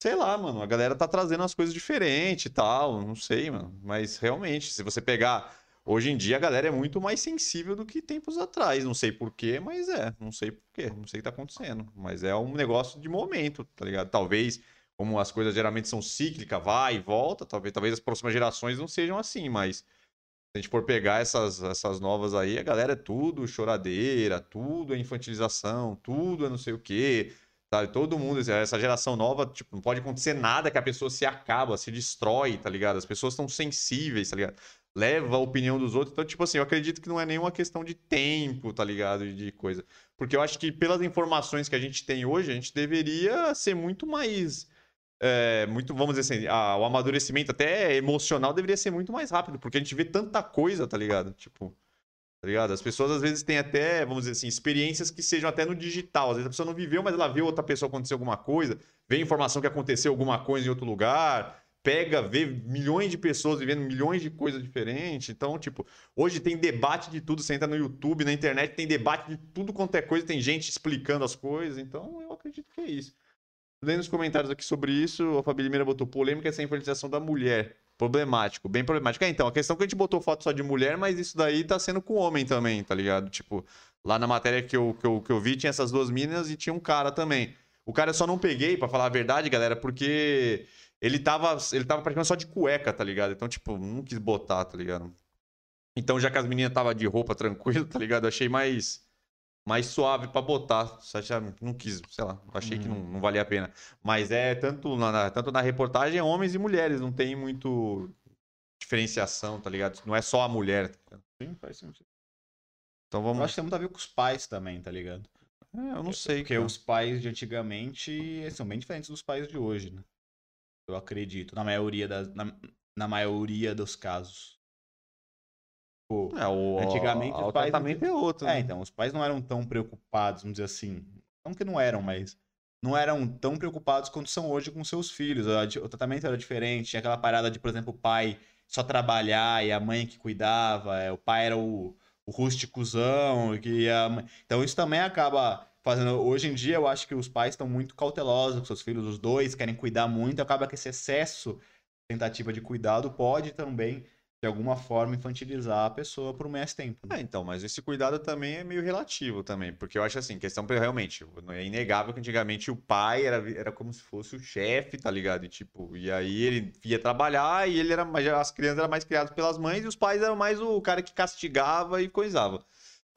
Sei lá, mano. A galera tá trazendo as coisas diferentes e tal. Não sei, mano. Mas realmente, se você pegar. Hoje em dia a galera é muito mais sensível do que tempos atrás. Não sei porquê, mas é. Não sei porquê. Não sei o que tá acontecendo. Mas é um negócio de momento, tá ligado? Talvez como as coisas geralmente são cíclicas, vai e volta, talvez, talvez as próximas gerações não sejam assim, mas se a gente for pegar essas, essas novas aí, a galera é tudo choradeira, tudo é infantilização, tudo é não sei o quê. Sabe? Todo mundo, essa geração nova, tipo, não pode acontecer nada que a pessoa se acaba, se destrói, tá ligado? As pessoas estão sensíveis, tá ligado? Leva a opinião dos outros. Então, tipo assim, eu acredito que não é nenhuma questão de tempo, tá ligado? De coisa. Porque eu acho que pelas informações que a gente tem hoje, a gente deveria ser muito mais é, muito, vamos dizer assim, a, o amadurecimento até emocional deveria ser muito mais rápido, porque a gente vê tanta coisa, tá ligado? Tipo, tá ligado? As pessoas às vezes têm até, vamos dizer assim, experiências que sejam até no digital. Às vezes a pessoa não viveu, mas ela viu outra pessoa acontecer alguma coisa, vê informação que aconteceu alguma coisa em outro lugar, pega, vê milhões de pessoas vivendo milhões de coisas diferentes. Então, tipo, hoje tem debate de tudo. Você entra no YouTube, na internet, tem debate de tudo quanto é coisa, tem gente explicando as coisas. Então, eu acredito que é isso. Lendo os comentários aqui sobre isso, a Fabi Limeira botou polêmica essa infantilização da mulher. Problemático, bem problemático. É, então, a questão é que a gente botou foto só de mulher, mas isso daí tá sendo com homem também, tá ligado? Tipo, lá na matéria que eu, que eu, que eu vi, tinha essas duas meninas e tinha um cara também. O cara eu só não peguei, para falar a verdade, galera, porque ele tava, ele tava praticamente só de cueca, tá ligado? Então, tipo, não quis botar, tá ligado? Então, já que as meninas tava de roupa tranquilo, tá ligado? Eu achei mais mais suave para botar. Não quis, sei lá, achei uhum. que não, não, valia a pena. Mas é tanto na, tanto na reportagem, homens e mulheres, não tem muito diferenciação, tá ligado? Não é só a mulher. Tá Sim, faz sentido. Então vamos. Eu acho que tem muito a ver com os pais também, tá ligado? É, eu não sei. Porque cara. os pais de antigamente são bem diferentes dos pais de hoje, né? Eu acredito, na maioria, das, na, na maioria dos casos. Tipo, é, o, antigamente o, os pais tratamento não... é outro. É, né? então, os pais não eram tão preocupados, vamos dizer assim. Não que não eram, mas não eram tão preocupados quanto são hoje com seus filhos. O tratamento era diferente, tinha aquela parada de, por exemplo, o pai só trabalhar e a mãe que cuidava, é, o pai era o, o rústicozão, que a... então isso também acaba fazendo. Hoje em dia eu acho que os pais estão muito cautelosos com seus filhos, os dois querem cuidar muito, acaba que esse excesso tentativa de cuidado pode também de alguma forma infantilizar a pessoa por mais tempo. Né? É, então, mas esse cuidado também é meio relativo também, porque eu acho assim, questão realmente, é inegável que antigamente o pai era, era como se fosse o chefe, tá ligado? E tipo, e aí ele ia trabalhar e ele era as crianças eram mais criadas pelas mães e os pais eram mais o cara que castigava e coisava.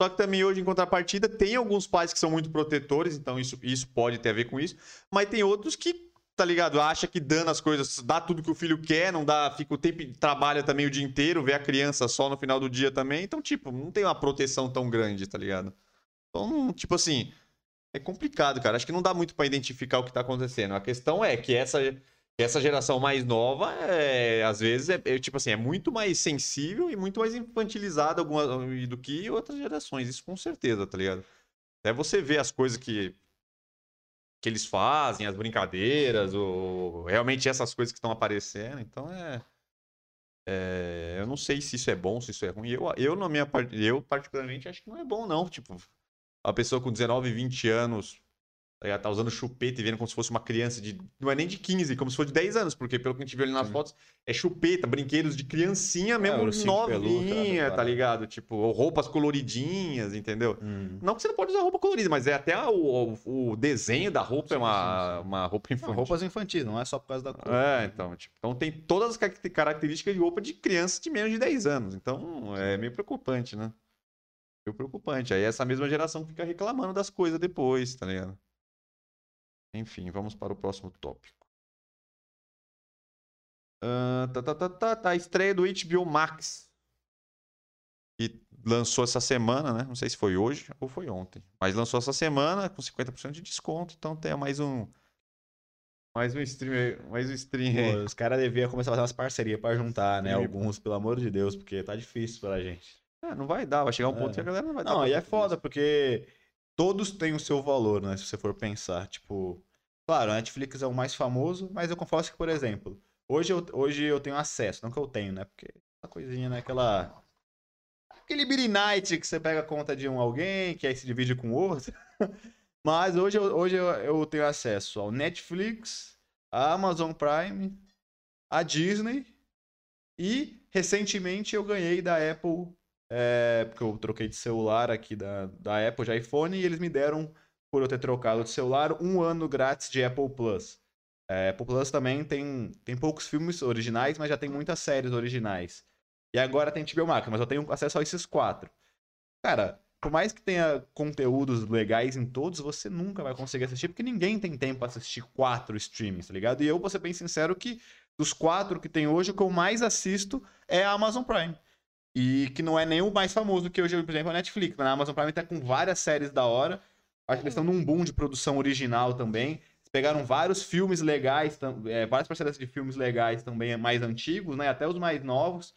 Só que também hoje, em contrapartida, tem alguns pais que são muito protetores, então isso, isso pode ter a ver com isso, mas tem outros que tá ligado? Acha que dando as coisas, dá tudo que o filho quer, não dá, fica o tempo, trabalha também o dia inteiro, vê a criança só no final do dia também. Então, tipo, não tem uma proteção tão grande, tá ligado? Então, tipo assim, é complicado, cara. Acho que não dá muito para identificar o que tá acontecendo. A questão é que essa essa geração mais nova, é, às vezes, é, é, tipo assim, é muito mais sensível e muito mais infantilizada alguma, do que outras gerações. Isso com certeza, tá ligado? Até você ver as coisas que que eles fazem, as brincadeiras, ou realmente essas coisas que estão aparecendo. Então é, é, Eu não sei se isso é bom, se isso é ruim. Eu, eu, na minha eu particularmente acho que não é bom, não. Tipo, a pessoa com 19, 20 anos Tá, tá usando chupeta e vendo como se fosse uma criança de. Não é nem de 15, como se fosse de 10 anos, porque pelo que a gente viu ali nas Sim. fotos, é chupeta, brinquedos de criancinha mesmo, é, novinha, tá ligado? Tipo, roupas coloridinhas, entendeu? Hum. Não que você não pode usar roupa colorida, mas é até o, o, o desenho da roupa é uma, uma roupa infantil. Não, roupas infantis, não é só por causa da cor. É, então, tipo, então tem todas as características de roupa de criança de menos de 10 anos. Então é meio preocupante, né? Meio preocupante. Aí essa mesma geração fica reclamando das coisas depois, tá ligado? Enfim, vamos para o próximo tópico. Uh, tá, tá, tá, tá, tá. Estreia do HBO Max. E lançou essa semana, né? Não sei se foi hoje ou foi ontem. Mas lançou essa semana com 50% de desconto. Então tem mais um. Mais um stream. Mais um stream. Pô, os caras deviam começar a fazer umas parcerias para juntar, né? Alguns, pelo amor de Deus, porque tá difícil pra gente. É, não vai dar. Vai chegar um ponto é. que a galera não vai dar. Não, e é foda, isso. porque todos têm o seu valor, né? Se você for pensar. Tipo, claro, a Netflix é o mais famoso, mas eu confesso que, por exemplo, Hoje eu, hoje eu tenho acesso, não que eu tenho, né? Porque essa coisinha, né? Aquela. Aquele Billy Night que você pega a conta de um alguém, que aí se divide com outro. <laughs> Mas hoje, eu, hoje eu, eu tenho acesso ao Netflix, a Amazon Prime, a Disney e recentemente eu ganhei da Apple, é, porque eu troquei de celular aqui da, da Apple, de iPhone, e eles me deram, por eu ter trocado de celular, um ano grátis de Apple Plus. É, Apple Plus também tem, tem poucos filmes originais, mas já tem muitas séries originais. E agora tem HBO Max, mas eu tenho acesso a esses quatro. Cara, por mais que tenha conteúdos legais em todos, você nunca vai conseguir assistir, porque ninguém tem tempo pra assistir quatro streams, tá ligado? E eu vou ser bem sincero que dos quatro que tem hoje, o que eu mais assisto é a Amazon Prime. E que não é nem o mais famoso que hoje, por exemplo, a Netflix. Mas a Amazon Prime tá com várias séries da hora. Acho que eles estão num boom de produção original também. Pegaram vários filmes legais, é, várias parcelas de filmes legais também mais antigos, né? Até os mais novos.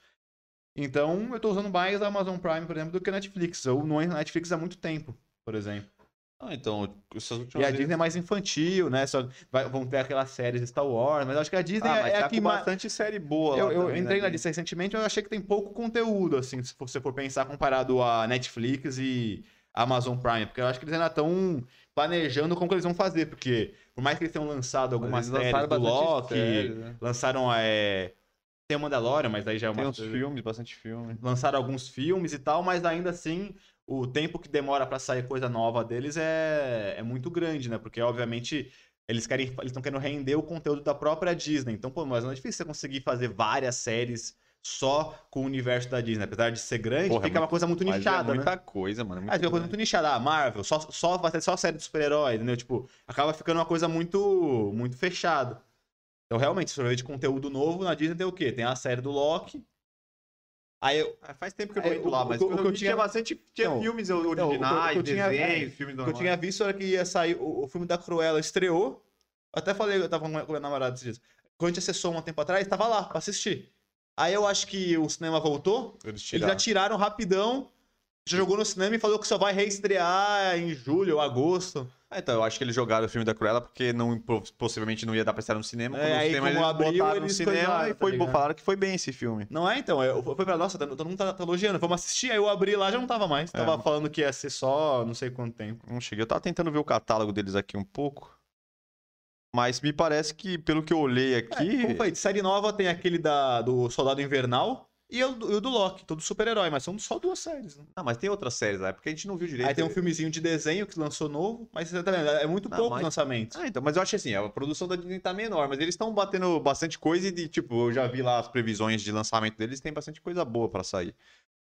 Então, eu tô usando mais a Amazon Prime, por exemplo, do que a Netflix. Eu não entro na Netflix há muito tempo, por exemplo. Ah, então, essas últimas E a vezes... Disney é mais infantil, né? Só vai, vão ter aquelas séries Star Wars, mas eu acho que a Disney ah, é, tá a que mais... bastante série boa Eu, eu também, entrei né? na Disney recentemente, eu achei que tem pouco conteúdo, assim, se você for pensar comparado a Netflix e Amazon Prime, porque eu acho que eles ainda estão planejando como que eles vão fazer, porque por mais que eles tenham lançado algumas séries do Loki, séries, né? lançaram é, tem o Mandalorian, mas aí já é uma. Tem uns filmes, bastante filme. Lançaram alguns filmes e tal, mas ainda assim, o tempo que demora para sair coisa nova deles é, é muito grande, né? Porque, obviamente, eles querem. Eles estão querendo render o conteúdo da própria Disney. Então, pô, mas não é difícil você conseguir fazer várias séries só com o universo da Disney. Apesar de ser grande, Porra, fica é muito, uma coisa muito nichada, é muita né? coisa, mano. É, é fica uma coisa muito nichada. Ah, Marvel, só, só, vai ter só série de super-heróis, entendeu? Tipo, acaba ficando uma coisa muito, muito fechada. Então, realmente, se for ver de conteúdo novo, na Disney tem o quê? Tem a série do Loki. Aí eu. Ah, faz tempo que eu tô indo lá, mas o, o, eu, eu tinha bastante. Tinha não, filmes originais, não, o, tinha, desenhos, é, filmes normais. O que eu tinha visto era que ia sair. O, o filme da Cruella estreou. Eu até falei, eu tava com a namorada esses dias. Quando a gente acessou um tempo atrás, tava lá pra assistir. Aí eu acho que o cinema voltou. Eles, eles já tiraram rapidão. Já jogou no cinema e falou que só vai reestrear em julho ou agosto. Ah, então, eu acho que eles jogaram o filme da Cruella porque não, possivelmente não ia dar pra estar no cinema. É, aí, cinema, como eles abriu, eles no cinema e foi, tá falaram que foi bem esse filme. Não é, então. Eu, foi pra nossa, todo mundo tá, tá, elogiando. Vamos assistir, aí eu abri lá já não tava mais. Tava é. falando que ia ser só não sei quanto tempo. Não cheguei. Eu tava tentando ver o catálogo deles aqui um pouco. Mas me parece que, pelo que eu olhei aqui. É, como foi? De série nova tem aquele da, do Soldado Invernal. E o, o do Loki, todo super-herói, mas são só duas séries. Né? Ah, mas tem outras séries lá, é porque a gente não viu direito. Aí tem um filmezinho de desenho que lançou novo, mas você tá vendo, é muito não, pouco mas... lançamento. Ah, então, mas eu acho assim, a produção da Disney tá menor, mas eles estão batendo bastante coisa e, de, tipo, eu já vi lá as previsões de lançamento deles, tem bastante coisa boa para sair.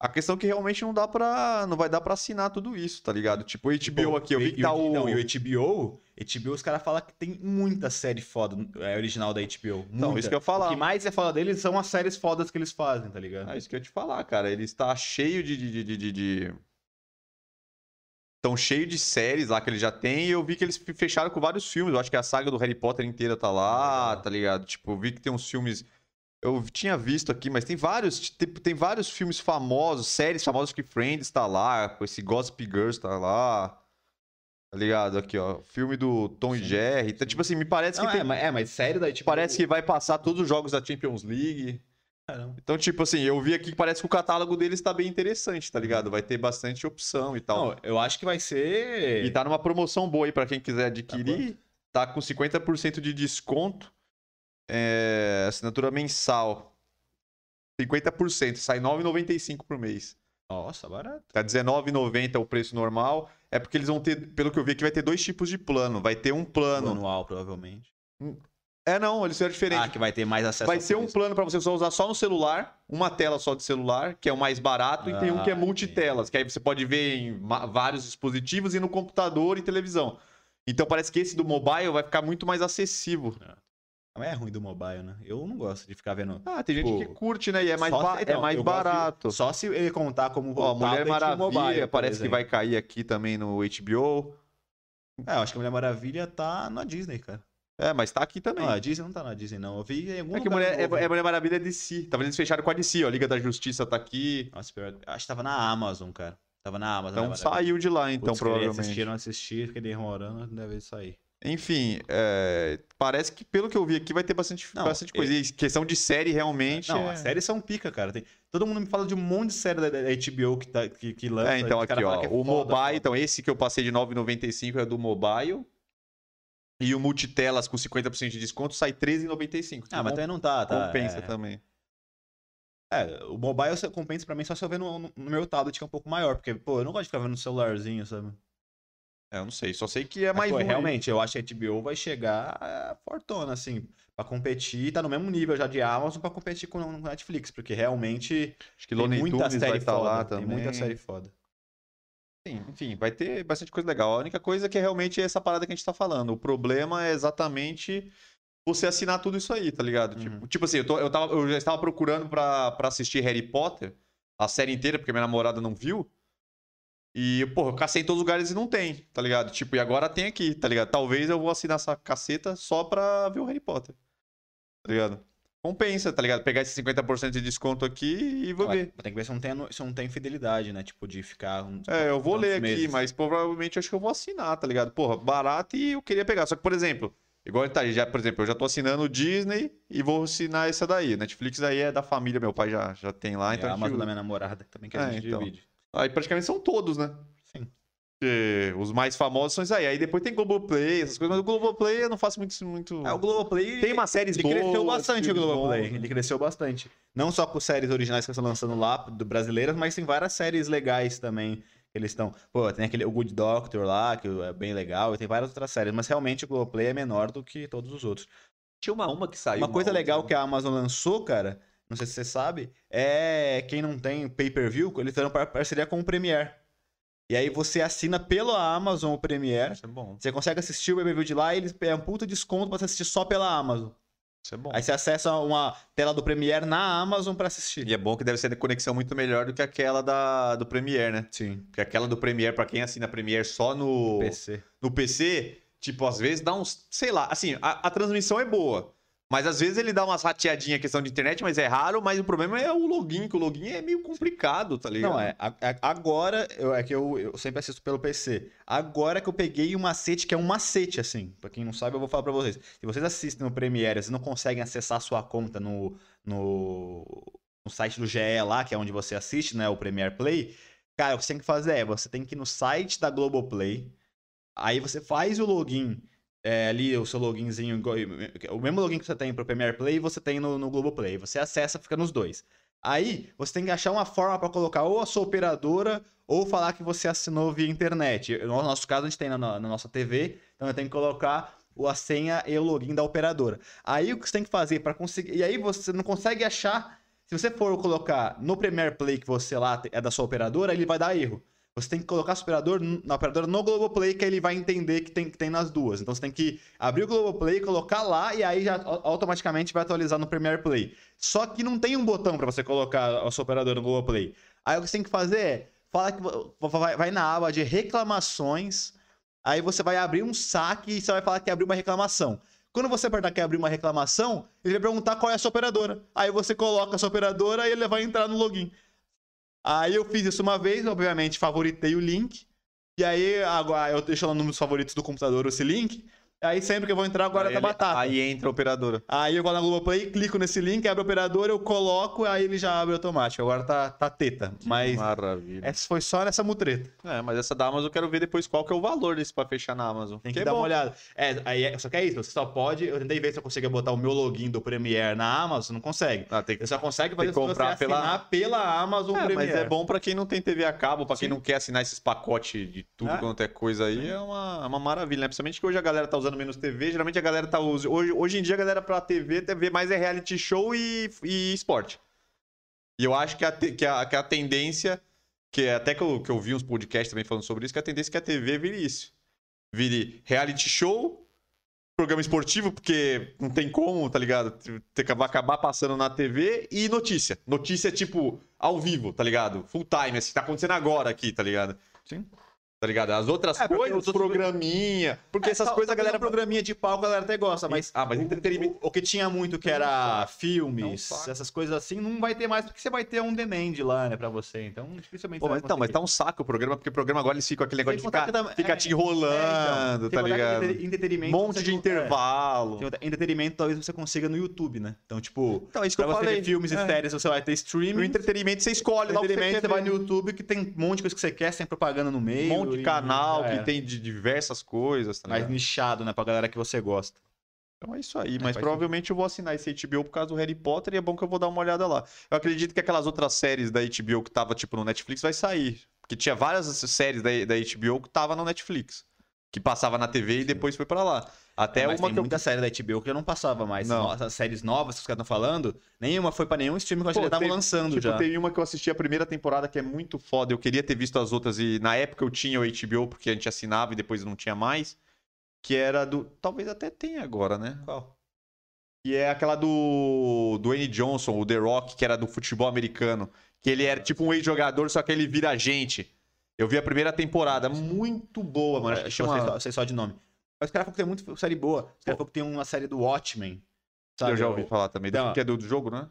A questão é que realmente não dá para não vai dar para assinar tudo isso, tá ligado? Tipo, o HBO aqui, eu vi que tá o... Não, e o HBO, HBO os caras falam que tem muita série foda é, original da HBO. Muita. Então, isso que eu ia falar. O que mais é foda deles são as séries fodas que eles fazem, tá ligado? É isso que eu ia te falar, cara. Ele está cheio de... de, de, de, de... Estão cheio de séries lá que ele já tem e eu vi que eles fecharam com vários filmes. Eu acho que a saga do Harry Potter inteira tá lá, tá ligado? Tipo, eu vi que tem uns filmes eu tinha visto aqui, mas tem vários, tem, tem, vários filmes famosos, séries famosas que Friends tá lá, esse Gossip Girls tá lá. Tá ligado? Aqui, ó. Filme do Tom Sim. e Jerry. Então, tipo assim, me parece Não, que. É, tem... é, mas sério daí, tipo. Parece que vai passar todos os jogos da Champions League. Caramba. Então, tipo assim, eu vi aqui que parece que o catálogo deles tá bem interessante, tá ligado? Vai ter bastante opção e tal. Não, eu acho que vai ser. E tá numa promoção boa aí pra quem quiser adquirir. Tá, tá com 50% de desconto é, assinatura mensal. 50%, sai R$ 9,95 por mês. Nossa, barato. Tá R$19,90 o preço normal. É porque eles vão ter, pelo que eu vi aqui, vai ter dois tipos de plano. Vai ter um plano. Anual, provavelmente. Hum, é, não, eles fizeram diferente. Ah, que vai ter mais acesso Vai ser um plano para você só usar só no celular, uma tela só de celular, que é o mais barato, ah, e tem um que é ah, multitelas, que aí você pode ver em vários dispositivos e no computador e televisão. Então parece que esse do mobile vai ficar muito mais acessível. É. Não é ruim do mobile, né? Eu não gosto de ficar vendo. Ah, tem tipo, gente que curte, né? E é mais, ba... se, é mais barato. De... só se ele contar como Ó, Mulher Maravilha mobile, parece que vai cair aqui também no HBO. É, eu acho que a Mulher Maravilha tá na Disney, cara. É, mas tá aqui também. Não, a Disney não tá na Disney, não. Eu vi em algum é que Mulher, é, é, Mulher Maravilha é DC. Talvez eles fecharam com a DC, ó. Liga da Justiça tá aqui. Nossa, pior. Acho que tava na Amazon, cara. Tava na Amazon. Então saiu de lá, então, Putz, provavelmente. Assistiram, assistir, fiquei demorando, deve sair. Enfim, é, parece que pelo que eu vi aqui vai ter bastante, Não, bastante coisa. E questão de série realmente. Não, é... as séries são pica, cara. Tem- Todo mundo me fala de um monte de série da, da HBO que, tá, que, que lança. É, então aqui, ó. é o foda, mobile, foda. então esse que eu passei de 9,95 é do mobile. E o multitelas com 50% de desconto sai 13,95. Ah, mas também não tá, tá. compensa é. também. É, o mobile compensa pra mim só se eu ver no, no meu tablet que é um pouco maior, porque, pô, eu não gosto de ficar vendo no celularzinho, sabe? É, eu não sei, só sei que é Mas, mais pô, um. aí. realmente, eu acho que a HBO vai chegar é, fortona, assim, pra competir, tá no mesmo nível já de Amazon pra competir com o Netflix, porque realmente Acho que tem Looney muita Tunes série vai estar foda, lá tem também. muita série foda. Sim, enfim, vai ter bastante coisa legal. A única coisa é que realmente é essa parada que a gente tá falando. O problema é exatamente você assinar tudo isso aí, tá ligado? Uhum. Tipo, tipo assim, eu, tô- eu, tava, eu já estava procurando pra, pra assistir Harry Potter, a série inteira, porque minha namorada não viu. E, porra, eu cacei em todos os lugares e não tem, tá ligado? Tipo, e agora tem aqui, tá ligado? Talvez eu vou assinar essa caceta só pra ver o Harry Potter. Tá ligado? Compensa, tá ligado? Pegar esse 50% de desconto aqui e vou ver. Tem que ver se não tem, se não tem fidelidade, né? Tipo, de ficar. uns- É, eu vou ler aqui, meses. mas provavelmente acho que eu vou assinar, tá ligado? Porra, barato e eu queria pegar. Só que, por exemplo, igual tá aí, já, por exemplo, eu já tô assinando o Disney e vou assinar essa daí. Netflix aí é da família, meu pai já, já tem lá, É, então a Amazon da minha namorada também que a É, gente então. divide. Aí praticamente são todos, né? Sim. Porque os mais famosos são isso aí. Aí depois tem Globoplay, essas coisas, mas o Globoplay eu não faço muito. muito... É, o Globoplay. Tem umas séries Ele boas. cresceu bastante o Globoplay. bons, né? Ele cresceu bastante. Não só com séries originais que estão lançando lá, do brasileiras, mas tem várias séries legais também. que Eles estão. Pô, tem aquele o Good Doctor lá, que é bem legal, e tem várias outras séries, mas realmente o Globoplay é menor do que todos os outros. Tinha uma, uma que saiu. Uma coisa outra, legal né? que a Amazon lançou, cara, não sei se você sabe, é quem não tem pay-per-view, eles fizeram par- parceria com o Premiere. E aí você assina pela Amazon o Premiere. Isso é bom. Você consegue assistir o pay-per-view de lá e eles é um puta desconto pra você assistir só pela Amazon. Isso é bom. Aí você acessa uma tela do Premiere na Amazon pra assistir. E é bom que deve ser de conexão muito melhor do que aquela da, do Premiere, né? Sim. Porque aquela do Premiere, pra quem assina Premiere só no PC. no PC, tipo, às vezes dá uns. Sei lá, assim, a, a transmissão é boa. Mas às vezes ele dá umas rateadinhas questão de internet, mas é raro, mas o problema é o login, que o login é meio complicado, tá ligado? Não, é. a- a- agora, eu, é que eu, eu sempre assisto pelo PC. Agora que eu peguei um macete, que é um macete, assim. Pra quem não sabe, eu vou falar pra vocês. Se vocês assistem no Premiere, vocês não conseguem acessar a sua conta no, no, no site do GE lá, que é onde você assiste, né? O Premiere Play. Cara, o que você tem que fazer é, você tem que ir no site da Globoplay. Aí você faz o login. É, ali o seu loginzinho, o mesmo login que você tem pro Premiere Play, você tem no, no Globoplay. Você acessa, fica nos dois. Aí você tem que achar uma forma para colocar ou a sua operadora ou falar que você assinou via internet. No nosso caso, a gente tem na, na nossa TV, então eu tenho que colocar a senha e o login da operadora. Aí o que você tem que fazer para conseguir. E aí você não consegue achar. Se você for colocar no Premiere Play que você lá é da sua operadora, ele vai dar erro. Você tem que colocar o operador na operadora no Globoplay, que ele vai entender que tem, que tem nas duas. Então você tem que abrir o Globoplay, colocar lá e aí já au- automaticamente vai atualizar no Premiere Play. Só que não tem um botão para você colocar a sua operadora no Globoplay. Aí o que você tem que fazer é, fala que vai, vai na aba de reclamações, aí você vai abrir um saque e você vai falar que abriu uma reclamação. Quando você apertar que abrir uma reclamação, ele vai perguntar qual é a sua operadora. Aí você coloca a sua operadora e ele vai entrar no login. Aí eu fiz isso uma vez, obviamente favoritei o link. E aí agora eu deixo lá nos favoritos do computador esse link. Aí sempre que eu vou entrar agora tá ele- batata. aí entra a operadora. Aí eu vou na Globoplay, clico nesse link, abre o operador, eu coloco, aí ele já abre automático. Agora tá, tá teta. Mas Maravilha. essa foi só nessa mutreta. É, mas essa da Amazon eu quero ver depois qual que é o valor desse pra fechar na Amazon. Tem que, é dar bom. uma olhada. É, aí é- só que é isso, você só pode. Eu tentei ver se eu conseguia botar o meu login do Premiere na Amazon, não consegue. Ah, tem que... Você só consegue fazer que se você comprar pela- assinar pela, Amazon É, mas Premiere. é bom pra quem não tem TV a cabo, pra quem Sim. não quer assinar esses pacotes de tudo É. quanto é coisa aí, é uma, é uma maravilha, né? Principalmente que hoje a galera tá usando menos TV, geralmente a galera tá usando. Hoje, hoje em dia a galera pra TV, TV mais é reality show e, e esporte. E eu acho que a, que a, que a tendência, que é até que eu, que eu vi uns podcasts também falando sobre isso, que a tendência é que a TV vire isso. Vire reality show, programa esportivo, porque não tem como, tá ligado? Vai acabar passando na TV e notícia. Notícia, tipo, ao vivo, tá ligado? Full time, assim, tá acontecendo agora aqui, tá ligado? Sim. Tá ligado? As outras É, coisas, os programinha. Porque É, essas tal- coisas a talvez galera. programinha de palco a galera até gosta, mas. Ah, mas o- entretenimento- O, o que tinha muito que era filmes, É um essas coisas assim, não vai ter mais, porque você vai ter um demand lá, né, pra você. Então, dificilmente Pô, você mas, vai então, mas tá um saco o programa, porque o programa agora eles ficam aquele negócio de ficar, também- fica é, te é, enrolando, então, tá ligado? entre- Entretenimento. Monte de intervalo. é, outra- entretenimento talvez você consiga no YouTube, né? Então, tipo, Então, é isso que pra eu você falei. ver filmes e É. séries, você vai ter O streaming. entretenimento você escolhe o entretenimento, você vai no YouTube que tem um monte de coisa que você quer, sem propaganda no meio. Monte de canal que era. tem de diversas coisas, tá mais ligado? nichado, né, pra galera que você gosta. Então é isso aí, É, mas provavelmente eu vou assinar esse HBO por causa do Harry Potter e é bom que eu vou dar uma olhada lá. Eu acredito que aquelas outras séries da HBO que tava tipo no Netflix vai sair, porque tinha várias séries da, da HBO que tava no Netflix, que passava na TV e depois foi pra lá. Até É, mas uma tem que eu muita série da HBO que já não passava mais. Não. As séries novas que os caras estão falando, nenhuma foi pra nenhum streaming que eu acho que Pô, eles estavam lançando Tipo, já. tem uma que eu assisti a primeira temporada que é muito foda. Eu queria ter visto as outras e na época eu tinha o HBO porque a gente assinava e depois não tinha mais. Que era do. Talvez até tenha agora, né? Qual? Que é aquela do. Do Dwayne Johnson, o The Rock, que era do futebol americano. Que ele era tipo um ex-jogador, só que ele vira agente. Eu vi a primeira temporada. Muito boa, mano. Acho que Eu sei, chama. só, sei só de nome. Mas os caras falam que tem muito série boa. Os caras falam que tem uma série do Watchmen. sabe? Eu já ouvi falar também. Então, Que é do, do jogo, né?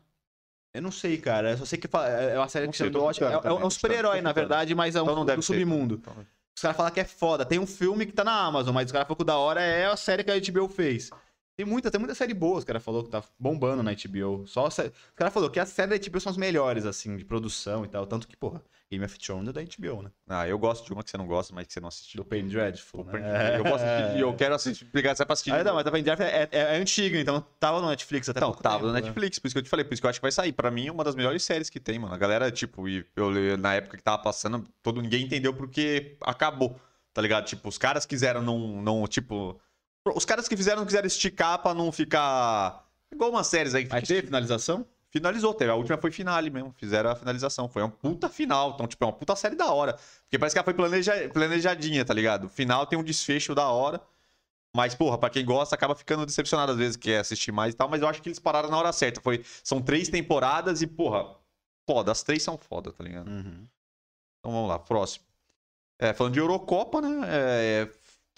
Eu não sei, cara. Eu só sei que fa- é uma série Não que sei, chama do Watchmen. É, é um- é super-herói, na verdade, mas é um Então do ser. submundo. Então- Os caras falam que é foda. Tem um filme que tá na Amazon, mas os caras falam que o da hora é a série que a HBO fez. Tem muita, tem muita série boa, os caras falaram que tá bombando na HBO. Só a sé- Os caras falaram que as séries da HBO são as melhores, assim, de produção e tal. Tanto que, porra, Game of Thrones é da HBO, né? Ah, eu gosto de uma que você não gosta, mas que você não assistiu. Do Pain Dreadful. Né? Eu gosto de assistir, eu quero assistir, pegar essa pra assistir. Ah, não, mas a Pain Dreadful é, é, é antiga, então tava no Netflix até Então, pouco tava tempo, no né? Netflix, por isso que eu te falei, por isso que eu acho que vai sair. Pra mim, é uma das melhores séries que tem, mano. A galera, tipo, e eu na época que tava passando, todo ninguém entendeu porque acabou, tá ligado? Tipo, os caras quiseram não, não tipo... Os caras que fizeram não quiseram esticar pra não ficar... Igual umas séries aí que Mas fica teve finalização? Finalizou, teve. A última foi finale mesmo. Fizeram a finalização. Foi uma puta final. Então, tipo, é uma puta série da hora. Porque parece que ela foi planeja... planejadinha, tá ligado? O final tem um desfecho da hora. Mas, porra, pra quem gosta, acaba ficando decepcionado às vezes, quer assistir mais e tal. Mas eu acho que eles pararam na hora certa. Foi... São três temporadas e, porra, foda. As três são foda, tá ligado? Uhum. Então vamos lá, próximo. É, falando de Eurocopa, né? É,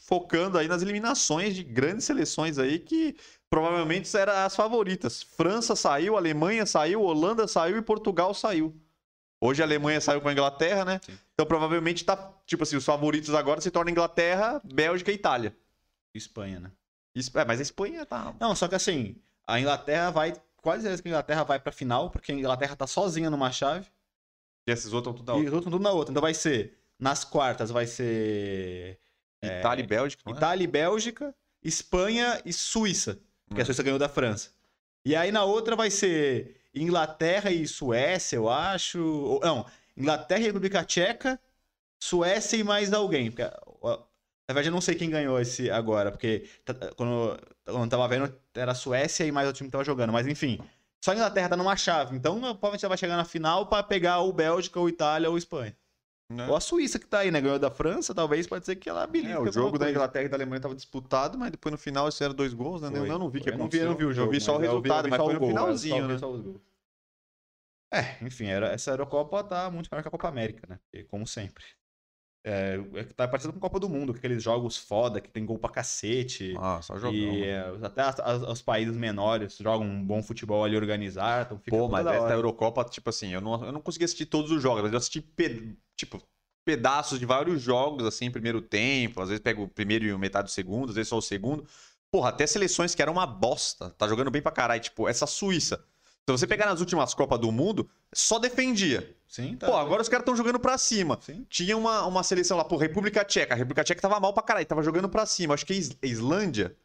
focando aí nas eliminações de grandes seleções aí que provavelmente eram as favoritas. França saiu, Alemanha saiu, Holanda saiu e Portugal saiu. Hoje a Alemanha saiu com a Inglaterra, né? Sim. Então provavelmente tá, tipo assim, os favoritos agora se tornam Inglaterra, Bélgica e Itália. Espanha, né? É, mas a Espanha tá. Não, só que assim, a Inglaterra vai. Quase certeza que a Inglaterra vai pra final, porque a Inglaterra tá sozinha numa chave. E esses outros estão tudo e outra. os outros tudo na outra. Então vai ser. Nas quartas vai ser. Itália e Bélgica, não é? Itália e Bélgica, Espanha e Suíça. Porque a Hum. Suíça ganhou da França. E aí na outra vai ser Inglaterra e Suécia, eu acho. Não, Inglaterra e República Tcheca, Suécia e mais alguém. Porque, na verdade, eu não sei quem ganhou esse agora, porque quando, quando eu tava vendo, era a Suécia e mais o time que tava jogando. Mas enfim, só a Inglaterra tá numa chave. Então, provavelmente ela vai chegar na final pra pegar ou Bélgica, ou Itália, ou Espanha. Né? Ou a Suíça que tá aí, né? Ganhou da França, talvez pode ser que ela habilite. É, o jogo da. Inglaterra e da Alemanha tava disputado, mas depois no final isso era dois gols, né? Foi. Eu não vi o que Eu não vi, aconteceu. eu não vi o jogo. Eu vi só o eu resultado, mas só foi o no gol, eu finalzinho, né? gols. É, enfim, era, essa Eurocopa tá muito melhor que a Copa América, né? Como sempre. É, é tá parecendo com Copa do Mundo, aqueles jogos foda, que tem gol pra cacete. Ah, só jogão. e mano. é, até as- as- os países menores jogam um bom futebol ali organizado. Então fica Pô, mas essa hora. Eurocopa, tipo assim, eu não, eu não consegui assistir todos os jogos, mas eu assisti, pe- tipo, pedaços de vários jogos, assim, em primeiro tempo. Às vezes pego o primeiro e metade do segundo, às vezes só o segundo. Porra, até seleções que eram uma bosta. Tá jogando bem pra caralho. Tipo, essa Suíça. Se você pegar nas últimas Copas do Mundo, só defendia. Sim, tá. Pô, agora os caras estão jogando pra cima. Sim. Tinha uma, uma seleção lá, pô, República Tcheca. A República Tcheca tava mal pra caralho, tava jogando pra cima. Acho que a Islândia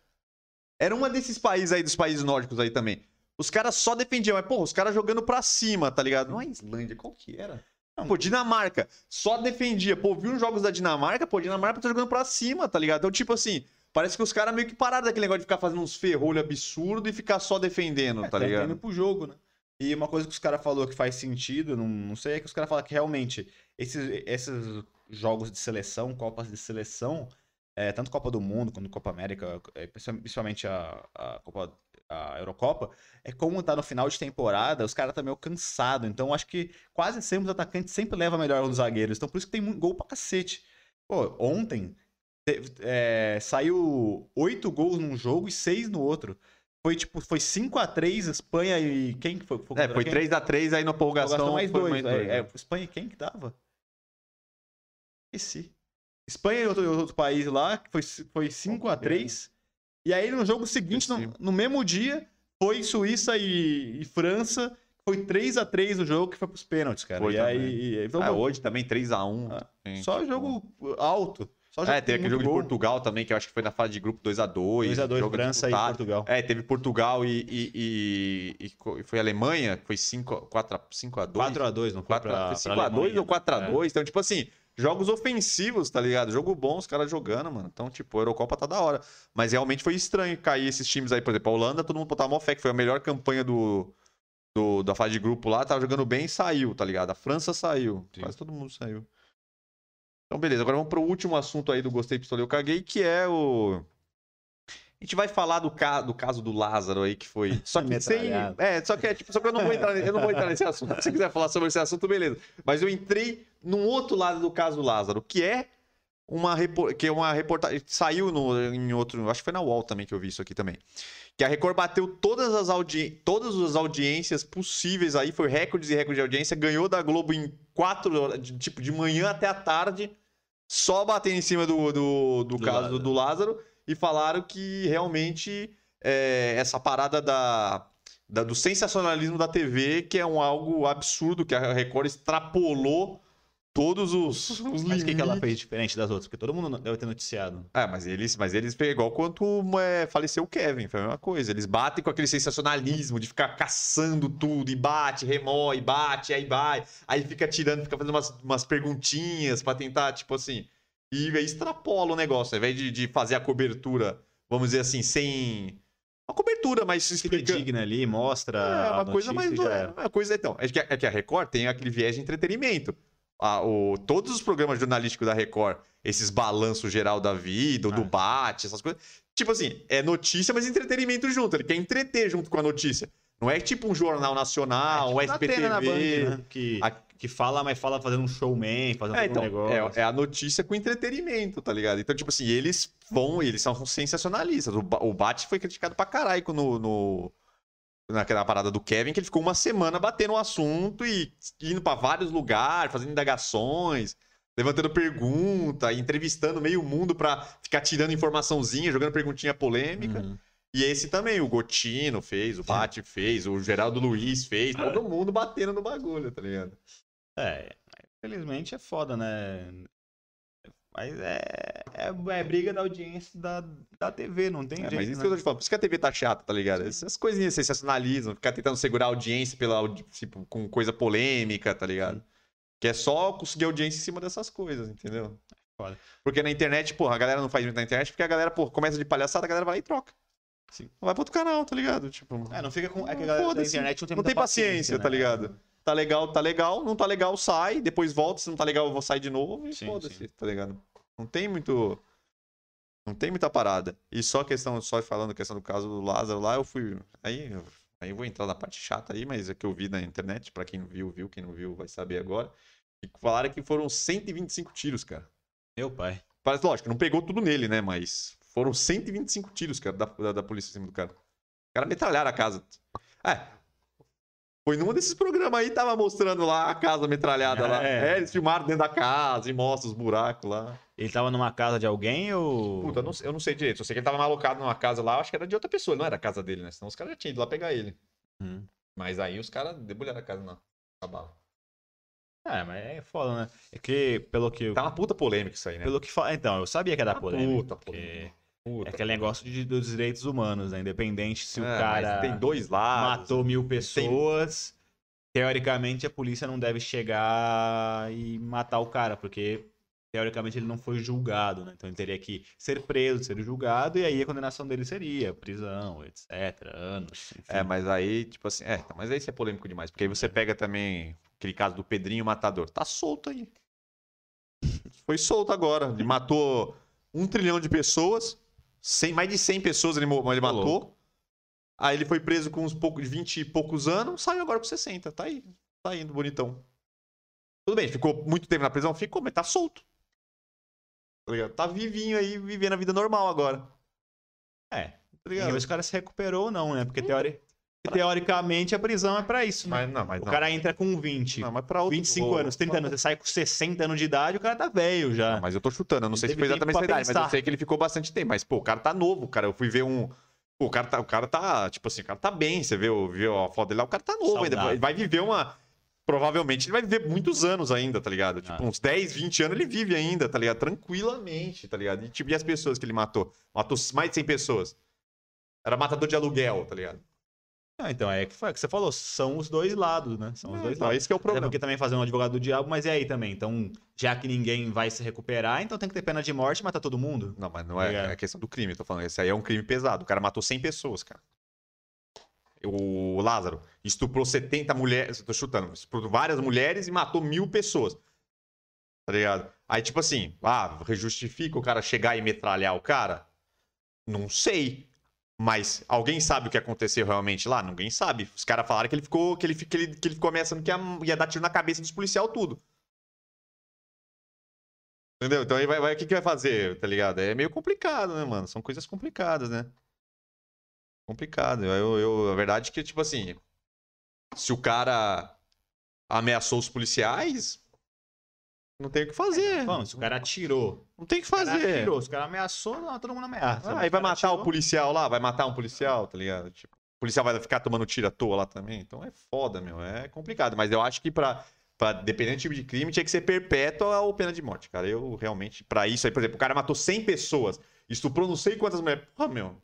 era uma desses países aí, dos países nórdicos aí também. Os caras só defendiam, mas, pô, os caras jogando pra cima, tá ligado? Não é Islândia, qual que era? Pô, Dinamarca, só defendia. Pô, viu os jogos da Dinamarca, pô, Dinamarca tá jogando pra cima, tá ligado? Então, tipo assim, parece que os caras meio que pararam daquele negócio de ficar fazendo uns ferrolho absurdo e ficar só defendendo, É, tá indo ligado? pro jogo, né? E uma coisa que os caras falaram que faz sentido, não, não sei, é que os caras falam que realmente esses, esses jogos de seleção, Copas de seleção, é, tanto Copa do Mundo quanto Copa América, é, principalmente- a, a Copa a Eurocopa, é como tá no final de temporada, os caras tá meio cansados. Então, acho que quase sempre os atacantes sempre levam melhor os zagueiros. Então, por isso que tem muito gol pra cacete. Pô, ontem é, saiu oito gols num jogo e seis no outro. Foi tipo, foi 5x3 Espanha e quem que foi? Foi, é, foi 3x3 aí na prorrogação. mais dois. Mais dois é, é, Espanha e quem que dava? Esqueci. Espanha e outro, outro país lá, foi, foi 5x3. E aí no jogo seguinte, no, no, mesmo dia, foi Suíça e, e França. Foi 3x3 o jogo que foi pros pênaltis, cara. Foi e também. aí. Então, ah, hoje também 3x1. Ah, só jogo alto. É, tem aquele jogo gol. de Portugal também, que eu acho que foi na fase de grupo 2x2. 2x2, França e Portugal. É, teve Portugal e, e, e, e foi Alemanha, foi 5x2. 4x2, não foi 4, pra, 5x2 ou 4x2. É. Então, tipo assim, jogos ofensivos, tá ligado? Jogo bom, os caras jogando, mano. Então, tipo, a Eurocopa tá da hora. Mas realmente foi estranho cair esses times aí. Por exemplo, a Holanda, todo mundo botava mó fé, que foi a melhor campanha do, do, da fase de grupo lá. Tava jogando bem e saiu, tá ligado? A França saiu. Sim. Quase todo mundo saiu. Então, beleza. Agora vamos pro último assunto aí do Gostei, Pistolei, Eu Caguei, que é o... A gente vai falar do, ca... do caso do Lázaro aí, que foi. <laughs> Só que sem. É, só que, é, tipo, só que eu não vou entrar, eu não vou entrar nesse assunto. Se você quiser falar sobre esse assunto, beleza. Mas eu entrei num outro lado do caso do Lázaro, que é uma, que é uma reportagem. Saiu no... em outro. Acho que foi na UOL também que eu vi isso aqui também. Que a Record bateu todas as, audi... todas as audiências possíveis aí, foi recordes e recordes de audiência, ganhou da Globo em quatro horas, tipo, de manhã até a tarde, só batendo em cima do, do, do, do caso Lázaro. do Lázaro, e falaram que realmente é, essa parada da, da, do sensacionalismo da TV, que é um algo absurdo, que a Record extrapolou todos os, os mas o que, que ela fez diferente das outras? Porque todo mundo deve ter noticiado. É, mas eles, mas eles igual quanto é, faleceu o Kevin, foi a mesma coisa. Eles batem com aquele sensacionalismo de ficar caçando tudo, e bate, remói, bate, aí vai, aí fica tirando, fica fazendo umas, umas perguntinhas para tentar, tipo assim. E aí extrapola o negócio, ao invés de, de fazer a cobertura, vamos dizer assim, sem. Uma cobertura mais explica... digna ali, mostra. É, uma coisa mais. É, uma coisa, então. É que, é que a Record tem aquele viés de entretenimento a, o, todos os programas jornalísticos da Record, esses balanços geral da vida, o do ah. bate, essas coisas. Tipo assim, é notícia, mas entretenimento junto. Ele quer entreter junto com a notícia. Não é tipo um jornal nacional, é tipo um SPTV. Na Band, né? que, a... que fala, mas fala fazendo um showman, fazendo é, então, um negócio. É, é, a notícia com entretenimento, tá ligado? Então, tipo assim, eles vão, eles são sensacionalistas. O, o Bate foi criticado pra caralho no, no naquela parada do Kevin, que ele ficou uma semana batendo o assunto e indo para vários lugares, fazendo indagações, levantando pergunta, entrevistando meio mundo para ficar tirando informaçãozinha, jogando perguntinha polêmica. Uhum. E esse também, o Gotino fez, o Bate fez, o Geraldo Luiz fez, todo mundo batendo no bagulho, tá ligado? É, infelizmente é foda, né? Mas é, é, é, briga da audiência da, da TV, não tem é, jeito. Mas isso né? que eu tô te falando, por isso que a TV tá chata, tá ligado? Essas coisinhas sensacionalismo, ficar tentando segurar a audiência pela, tipo, com coisa polêmica, tá ligado? Que é só conseguir audiência em cima dessas coisas, entendeu? Foda. Porque na internet, porra, a galera não faz muito na internet, porque a galera, porra, começa de palhaçada, a galera vai lá e troca. Sim. Vai pra outro canal, tá ligado? Tipo. É, não fica com. É que a galera da internet não tem, não tem paciência, paciência né? tá ligado? Tá legal, tá legal, não tá legal, sai, depois volta, se não tá legal, eu vou sair de novo e foda-se, tá ligado? Não tem muito. Não tem muita parada. E só questão, só falando questão do caso do Lázaro lá, eu fui. Aí, aí eu vou entrar na parte chata aí, mas é que eu vi na internet, para quem não viu, viu, quem não viu vai saber agora. E falaram que foram 125 tiros, cara. Meu pai. Parece, lógico, não pegou tudo nele, né? Mas foram 125 tiros, cara, da, da, da polícia em cima do cara. O cara metralharam a casa. É, foi num desses programas aí, tava mostrando lá a casa metralhada é. lá. É, eles filmaram dentro da casa e mostra os buracos lá. Ele tava numa casa de alguém ou. Puta, eu não, eu não sei direito. Eu sei que ele tava malocado numa casa lá, acho que era de outra pessoa, não era a casa dele, né? Senão os caras já tinham ido lá pegar ele. Hum. Mas aí os caras debulharam a casa na, na bala. É, mas é foda, né? É que, pelo que. Tá uma puta polêmica isso aí, né? Pelo que fala. Então, eu sabia que era tá polêmica. Puta polêmica. Puta, é aquele negócio de, dos direitos humanos, né? Independente se é, o cara. Tem dois lados. Matou mil pessoas. Tem... Teoricamente, a polícia não deve chegar e matar o cara, porque teoricamente ele não foi julgado, né? Então ele teria que ser preso, ser julgado, e aí a condenação dele seria prisão, etc, anos. Enfim. É, mas aí, tipo assim, é, mas aí isso é polêmico demais, porque aí você pega também aquele caso do Pedrinho Matador, tá solto aí. Foi solto agora, ele matou um trilhão de pessoas, 100, mais de 100 pessoas ele, ele matou. Aí ele foi preso com uns poucos, 20 e poucos anos, saiu agora com 60, tá aí, tá indo bonitão. Tudo bem, ficou muito tempo na prisão? Ficou, mas tá solto. Tá ligado? Tá vivinho aí, vivendo a vida normal agora. É. Tá ligado? vê se o cara se recuperou ou não, né? Porque teori... teoricamente a prisão é pra isso, né? Mas não, mas O não. cara entra com 20, Não, mas pra outro... 25 anos, 30 anos, você sai com 60 anos de idade, o cara tá velho já. Não, mas eu tô chutando, eu não Ele sei se foi exatamente essa pra idade, mas eu sei que ele ficou bastante tempo. Mas, pô, o cara tá novo, cara. Eu fui ver um. Pô, o cara tá, o cara tá tipo assim, o cara tá bem. Você viu, viu a foto dele lá? O cara tá novo ainda. Saudável. Ele vai viver uma. Provavelmente ele vai viver muitos anos ainda, tá ligado? Tipo, Ah. uns 10, 20 anos ele vive ainda, tá ligado? Tranquilamente, tá ligado? E, tipo, e as pessoas que ele matou? Matou mais de 100 pessoas. Era matador de aluguel, tá ligado? Ah, então, é que foi o que você falou, são os dois lados, né? São os dois Então, lados. esse que é o Até problema. porque também fazer um advogado do diabo, mas e aí também? Então, já que ninguém vai se recuperar, então tem que ter pena de morte e matar todo mundo? Não, mas não é, Obrigado. é questão do crime, eu tô falando. Esse aí é um crime pesado. O cara matou 100 pessoas, cara. O Lázaro estuprou 70 mulheres, tô chutando, estuprou várias mulheres e matou mil pessoas. Tá ligado? Aí, tipo assim, ah, justifica o cara chegar e metralhar o cara? Não sei. Mas alguém sabe o que aconteceu realmente lá? Ninguém sabe. Os caras falaram que ele ficou, que ele, que ele, que ele ficou ameaçando que ia, ia dar tiro na cabeça dos policial tudo. Entendeu? Então aí vai, vai- o que, que vai fazer, tá ligado? É meio complicado, né, mano? São coisas complicadas, né? Complicado. Eu, eu, a verdade é que, tipo assim, se o cara ameaçou os policiais, não tem o que fazer. Vamos, se o cara atirou. Não tem o que O cara fazer. atirou, se o cara ameaçou, não, todo mundo ameaça. Ah, aí vai matar o atirou, policial lá, vai matar um policial, tá ligado? Tipo, o policial vai ficar tomando tiro à toa lá também. Então é foda, meu. É complicado. Mas eu acho que pra, pra dependendo do tipo de crime, tinha que ser perpétua ou pena de morte, cara. Eu realmente, pra isso aí, por exemplo, o cara matou 100 pessoas, estuprou não sei quantas mulheres. Porra, meu.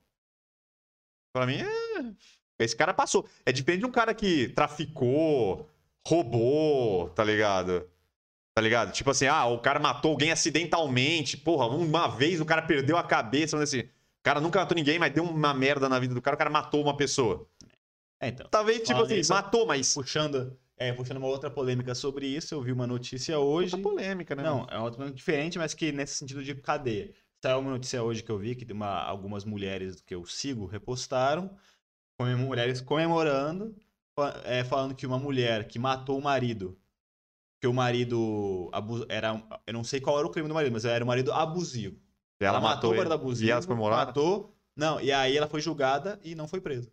Pra mim é. Esse cara passou. É diferente de um cara que traficou, roubou, tá ligado? Tá ligado? Tipo assim, ah, o cara matou alguém acidentalmente. Porra, uma vez o cara perdeu a cabeça. Assim, o cara nunca matou ninguém, mas deu uma merda na vida do cara, o cara matou uma pessoa. É, então. Talvez, tipo assim, nisso, matou, mas. Puxando, é, puxando uma outra polêmica sobre isso, eu vi uma notícia hoje. Puta polêmica, né? Não, é uma outra diferente, mas que nesse sentido de cadeia. Saiu uma notícia hoje que eu vi que uma, algumas mulheres que eu sigo repostaram, comem- mulheres comemorando, é, falando que uma mulher que matou o marido, que o marido abu- era, eu não sei qual era o crime do marido, mas era um marido abusivo. Ela, matou, o ele. marido abusivo, E elas comemoraram? matou, não, e aí ela foi julgada e não foi presa.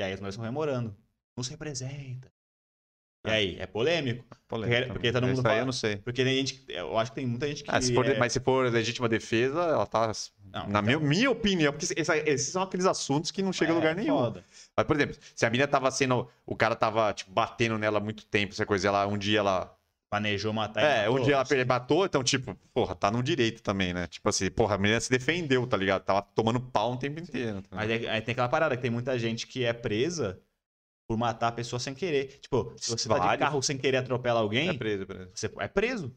E aí as mulheres estão rememorando. Nos representa. E Ah. aí, é polêmico? Polêmica. porque todo mundo Isso fala- eu não sei. Porque tem gente, eu acho que tem muita gente que Ah, se for- é- Mas se for legítima defesa, ela tá. Não, na então- minha, minha opinião, porque esse- esses são aqueles assuntos que não chegam a É, lugar nenhum. foda. Mas, por exemplo, se a menina tava sendo. O cara tava, tipo, batendo nela há muito tempo, essa coisa, ela, um dia ela. Planejou matar É, matou. um dia ela per- matou, então, tipo, porra, tá no direito também, né? Tipo assim, porra, a menina se defendeu, tá ligado? Tava tomando pau o tempo inteiro. tá Mas aí, aí tem aquela parada que tem muita gente que é presa por matar a pessoa sem querer. Tipo, se você tá de carro sem querer atropelar alguém, É preso, é preso. você é preso.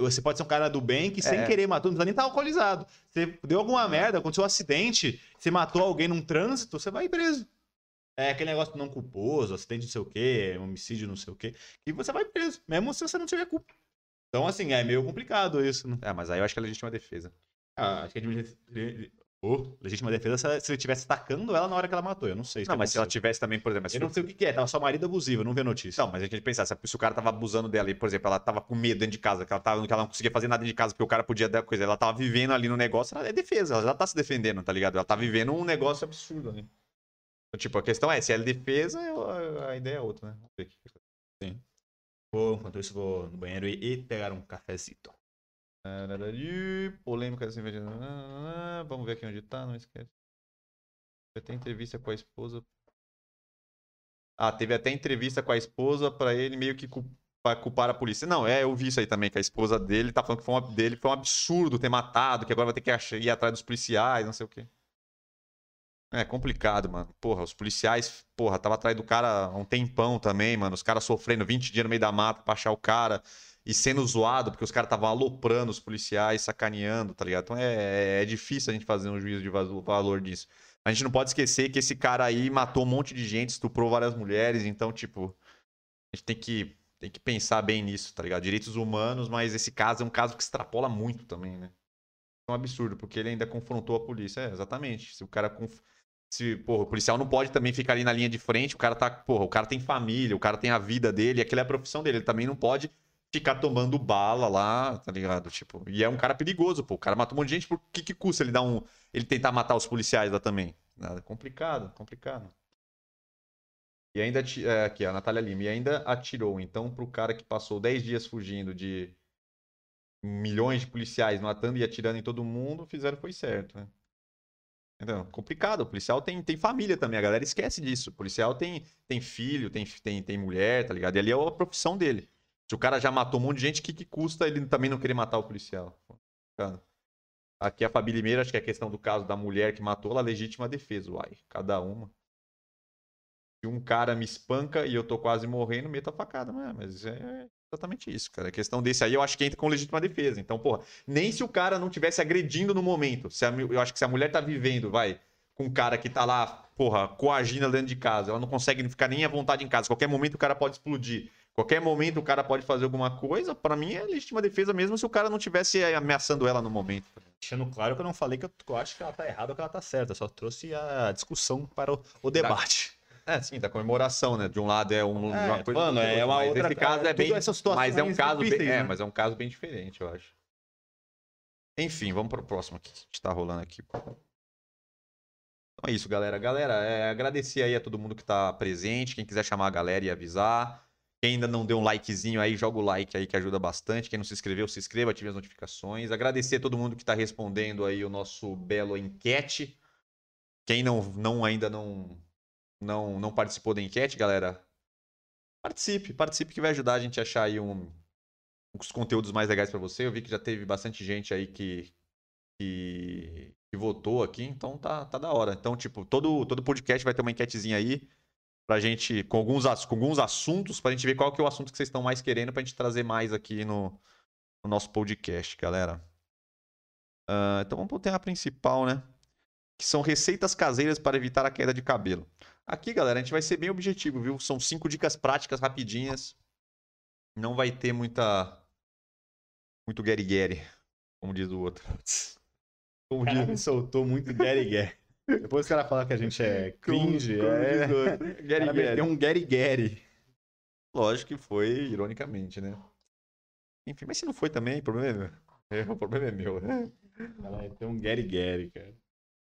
Você pode ser um cara do bem que sem É. querer matou, não precisa nem estar alcoolizado. Você deu alguma merda, aconteceu um acidente, você matou alguém num trânsito, você vai preso. É aquele negócio não culposo, acidente não sei o quê, homicídio não sei o quê, e você vai preso, mesmo se você não tiver culpa. Então, assim, é meio complicado isso, né? É, mas aí eu acho que é legítima defesa. Ah, acho que legítima, oh, legítima defesa se ela- ele estivesse atacando ela na hora que ela matou. Eu não sei. Não, mas se ela tivesse também, por exemplo. Eu não sei o que, que é, tava só marido abusivo, eu não a notícia. Não, mas a gente tem que pensar, se se o cara tava abusando dela e, por exemplo, ela tava com medo dentro de casa, que ela, tava, que ela não conseguia fazer nada dentro de casa porque o cara podia dar coisa, ela tava vivendo ali no negócio, ela é defesa, ela já tá se defendendo, tá ligado? Ela tá vivendo um negócio absurdo ali. Então, tipo, a questão é, se é defesa, a, ideia é outra, né? Vamos ver aqui. Vou, enquanto isso, vou no banheiro e, e pegar um cafezito. Polêmica assim, Vamos ver aqui onde tá, não esquece. Teve até entrevista com a esposa. Ah, teve até entrevista com a esposa pra ele meio que cu- pra culpar a polícia. Não, é, eu vi isso aí também, que a esposa dele tá falando que foi um, dele foi um absurdo ter matado, que agora vai ter que ir atrás dos policiais, não sei o quê. É complicado, mano. Porra, os policiais, porra, tava atrás do cara há um tempão também, mano. Os caras sofrendo 20 dias no meio da mata pra achar o cara e sendo zoado, porque os caras estavam aloprando os policiais, sacaneando, tá ligado? Então é, é difícil a gente fazer um juízo de valor disso. A gente não pode esquecer que esse cara aí matou um monte de gente, estuprou várias mulheres, então, tipo, a gente tem que, tem que pensar bem nisso, tá ligado? Direitos humanos, mas esse caso é um caso que extrapola muito também, né? É um absurdo, porque ele ainda confrontou a polícia. É, exatamente. Se o cara. Se, porra, o policial não pode também ficar ali na linha de frente, o cara tá. Porra, o cara tem família, o cara tem a vida dele, aquela é a profissão dele. Ele também não pode ficar tomando bala lá, tá ligado? Tipo, e é um cara perigoso, pô. O cara matou um monte de gente, por que que custa ele dar um. Ele tentar matar os policiais lá também? Nada, complicado, complicado. E ainda. É, aqui, a Natália Lima. E ainda atirou. Então, pro cara que passou 10 dias fugindo de milhões de policiais matando e atirando em todo mundo, fizeram foi certo, né? Entendeu? Complicado. O policial tem, tem família também. A galera esquece disso. O policial tem, tem filho, tem, tem, tem mulher, tá ligado? E ali é a profissão dele. Se o cara já matou um monte de gente, o que, que custa ele também não querer matar o policial? Aqui a Fabi Limeira, acho que é a questão do caso da mulher que matou, ela legítima defesa. Uai, cada uma. Se um cara me espanca e eu tô quase morrendo, meto a facada. Mas é exatamente isso, cara. A questão desse aí eu acho que entra com legítima defesa. Então, porra, nem se o cara não tivesse agredindo no momento. Se a, eu acho que se a mulher tá vivendo, vai, com um cara que tá lá, porra, coagindo dentro de casa, ela não consegue ficar nem à vontade em casa. Qualquer momento o cara pode explodir. Qualquer momento o cara pode fazer alguma coisa, para mim é legítima defesa mesmo se o cara não tivesse ameaçando ela no momento. Deixando claro que eu não falei que eu, eu acho que ela tá errada ou que ela tá certa, só trouxe a discussão para o, o debate. É, sim, da comemoração, né? De um lado é um, é, uma coisa. Mano, é uma outra. Esse caso é bem. Mas é um caso bem. Né? É, mas é um caso bem diferente, eu acho. Enfim, vamos pro próximo aqui. A gente tá rolando aqui. Então é isso, galera. Galera, é, agradecer aí a todo mundo que tá presente. Quem quiser chamar a galera e avisar. Quem ainda não deu um likezinho aí, joga o like aí que ajuda bastante. Quem não se inscreveu, se inscreva, ative as notificações. Agradecer a todo mundo que está respondendo aí o nosso belo enquete. Quem não, não ainda não, não, não participou da enquete, galera, participe, participe que vai ajudar a gente a achar aí um, uns conteúdos mais legais para você. Eu vi que já teve bastante gente aí que, que, que, votou aqui, então tá, tá da hora. Então, tipo, todo, todo podcast vai ter uma enquetezinha aí pra gente, com alguns, com alguns assuntos, pra gente ver qual que é o assunto que vocês estão mais querendo pra gente trazer mais aqui no, no nosso podcast, galera. Uh, então vamos pro tema principal, né? Que são receitas caseiras para evitar a queda de cabelo. Aqui, galera, a gente vai ser bem objetivo, viu? São cinco dicas práticas, rapidinhas. Não vai ter muita. Muito Gary como diz o outro. <laughs> Como diz... me soltou muito Gary <laughs> depois o cara fala que a gente é cringe, como, como é... Gary Gary. um Gary Gary. Lógico que foi ironicamente, né? Enfim, mas se não foi também, o problema é meu. É, <laughs> o problema é meu, né? Ela tem um Gary Gary, cara.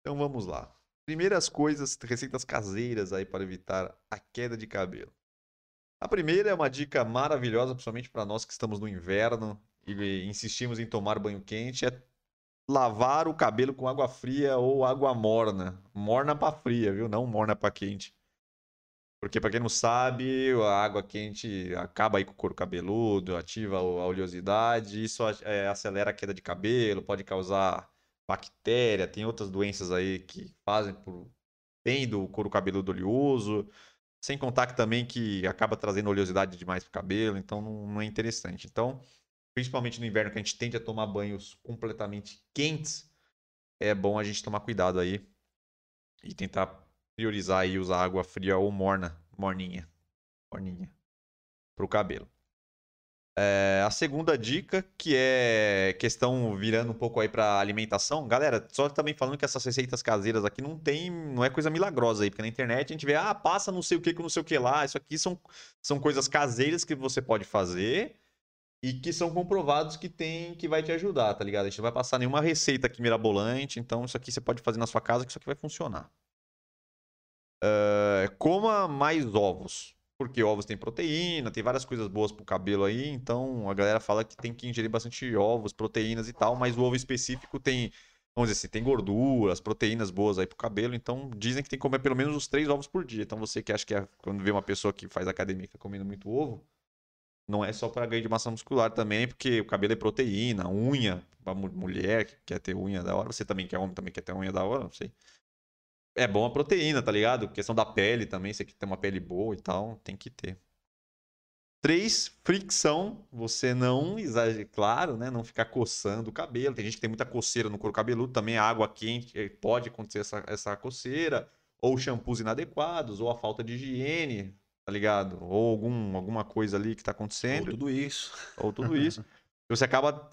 Então vamos lá. Primeiras coisas, receitas caseiras aí para evitar a queda de cabelo. A primeira é uma dica maravilhosa, principalmente para nós que estamos no inverno e insistimos em tomar banho quente, é lavar o cabelo com água fria ou água morna. Morna para fria, viu? Não morna para quente. Porque, para quem não sabe, a água quente acaba aí com o couro cabeludo, ativa a oleosidade, isso é, acelera a queda de cabelo, pode causar bactéria, tem outras doenças aí que fazem por bem do couro cabeludo oleoso. Sem contar que também que acaba trazendo oleosidade demais pro cabelo, então não, não é interessante. Então, principalmente no inverno, que a gente tende a tomar banhos completamente quentes, é bom a gente tomar cuidado aí e tentar priorizar e usar água fria ou morna, morninha, morninha, para o cabelo. É, a segunda dica, que é questão virando um pouco aí para alimentação. Galera, só também falando que essas receitas caseiras aqui não tem, não é coisa milagrosa aí, porque na internet a gente vê, ah, passa não sei o que com não sei o que lá. Isso aqui são, são coisas caseiras que você pode fazer e que são comprovados que tem que vai te ajudar, tá ligado? A gente não vai passar nenhuma receita aqui mirabolante, então isso aqui você pode fazer na sua casa que isso aqui vai funcionar. Uh, coma mais ovos, porque ovos tem proteína, tem várias coisas boas pro cabelo aí, então a galera fala que tem que ingerir bastante ovos, proteínas e tal, mas o ovo específico tem, vamos dizer assim, tem gorduras, proteínas boas aí pro cabelo, então dizem que tem que comer pelo menos os três ovos por dia. Então você que acha que é, quando vê uma pessoa que faz academia que tá comendo muito ovo, não é só para ganho de massa muscular também, porque o cabelo é proteína, unha, pra mulher que quer ter unha da hora, você também quer homem, também quer ter unha da hora, não sei. É bom a proteína, tá ligado? Questão da pele também, você quer ter uma pele boa e tal, tem que ter. Três, fricção. Você não exagerar, claro, né? Não ficar coçando o cabelo. Tem gente que tem muita coceira no couro cabeludo, também a água quente eh, pode acontecer essa, essa coceira. Ou shampoos inadequados, ou a falta de higiene tá ligado? Ou algum, alguma coisa ali que tá acontecendo. Ou tudo isso. Ou tudo isso. <laughs> você acaba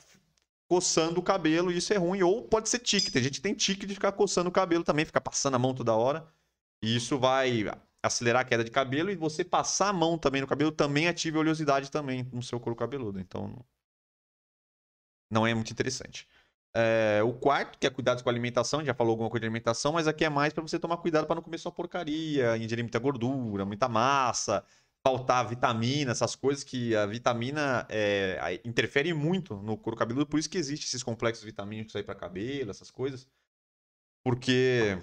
coçando o cabelo e isso é ruim. Ou pode ser tique. Tem gente que tem tique de ficar coçando o cabelo também, ficar passando a mão toda hora. E isso vai acelerar a queda de cabelo e você passar a mão também no cabelo também ative a oleosidade também no seu couro cabeludo. Então, não é muito interessante. É, o quarto, que é cuidados com a alimentação, já falou alguma coisa de alimentação, mas aqui é mais para você tomar cuidado para não comer só porcaria, ingerir muita gordura, muita massa, faltar vitamina, essas coisas que a vitamina é, interfere muito no couro cabeludo, por isso que existe esses complexos vitamínicos aí para cabelo, essas coisas. Porque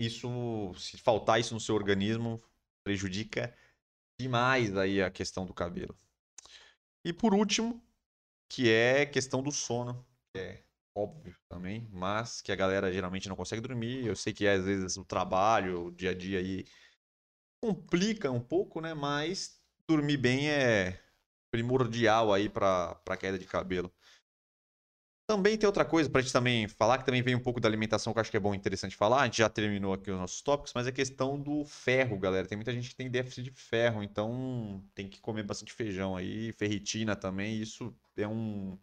isso, se faltar isso no seu organismo, prejudica demais aí a questão do cabelo. E por último, que é questão do sono, que é óbvio também, mas que a galera geralmente não consegue dormir. Eu sei que às vezes o trabalho, o dia a dia aí complica um pouco, né? Mas dormir bem é primordial aí para para queda de cabelo. Também tem outra coisa pra gente também falar, que também vem um pouco da alimentação, que eu acho que é bom e interessante falar. A gente já terminou aqui os nossos tópicos, mas é questão do ferro, galera. Tem muita gente que tem déficit de ferro, então tem que comer bastante feijão aí, ferritina também. Isso é um.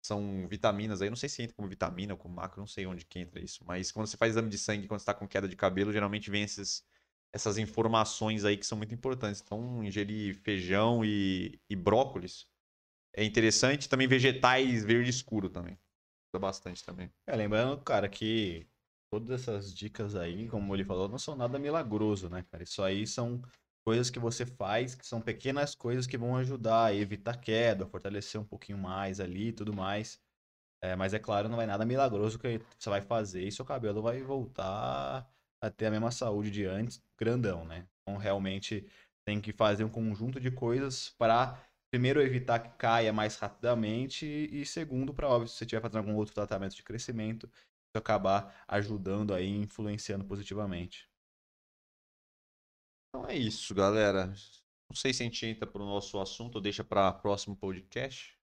São vitaminas aí, não sei se entra como vitamina ou como macro, não sei onde que entra isso. Mas quando você faz exame de sangue, quando você tá com queda de cabelo, geralmente vem esses, essas informações aí que são muito importantes. Então, ingerir feijão e, e brócolis é interessante. Também vegetais verde escuro também bastante também. É, lembrando, cara, que todas essas dicas aí, como ele falou, não são nada milagroso, né, cara? Isso aí são coisas que você faz, que são pequenas coisas que vão ajudar a evitar queda, fortalecer um pouquinho mais ali e tudo mais. É, mas é claro, não é nada milagroso que você vai fazer e seu cabelo vai voltar a ter a mesma saúde de antes, grandão, né? Então realmente tem que fazer um conjunto de coisas para primeiro, evitar que caia mais rapidamente e segundo, para óbvio, se você estiver fazendo algum outro tratamento de crescimento, isso acabar ajudando aí, influenciando positivamente. Então é isso, galera. Não sei se a gente entra para o nosso assunto ou deixa para próximo podcast.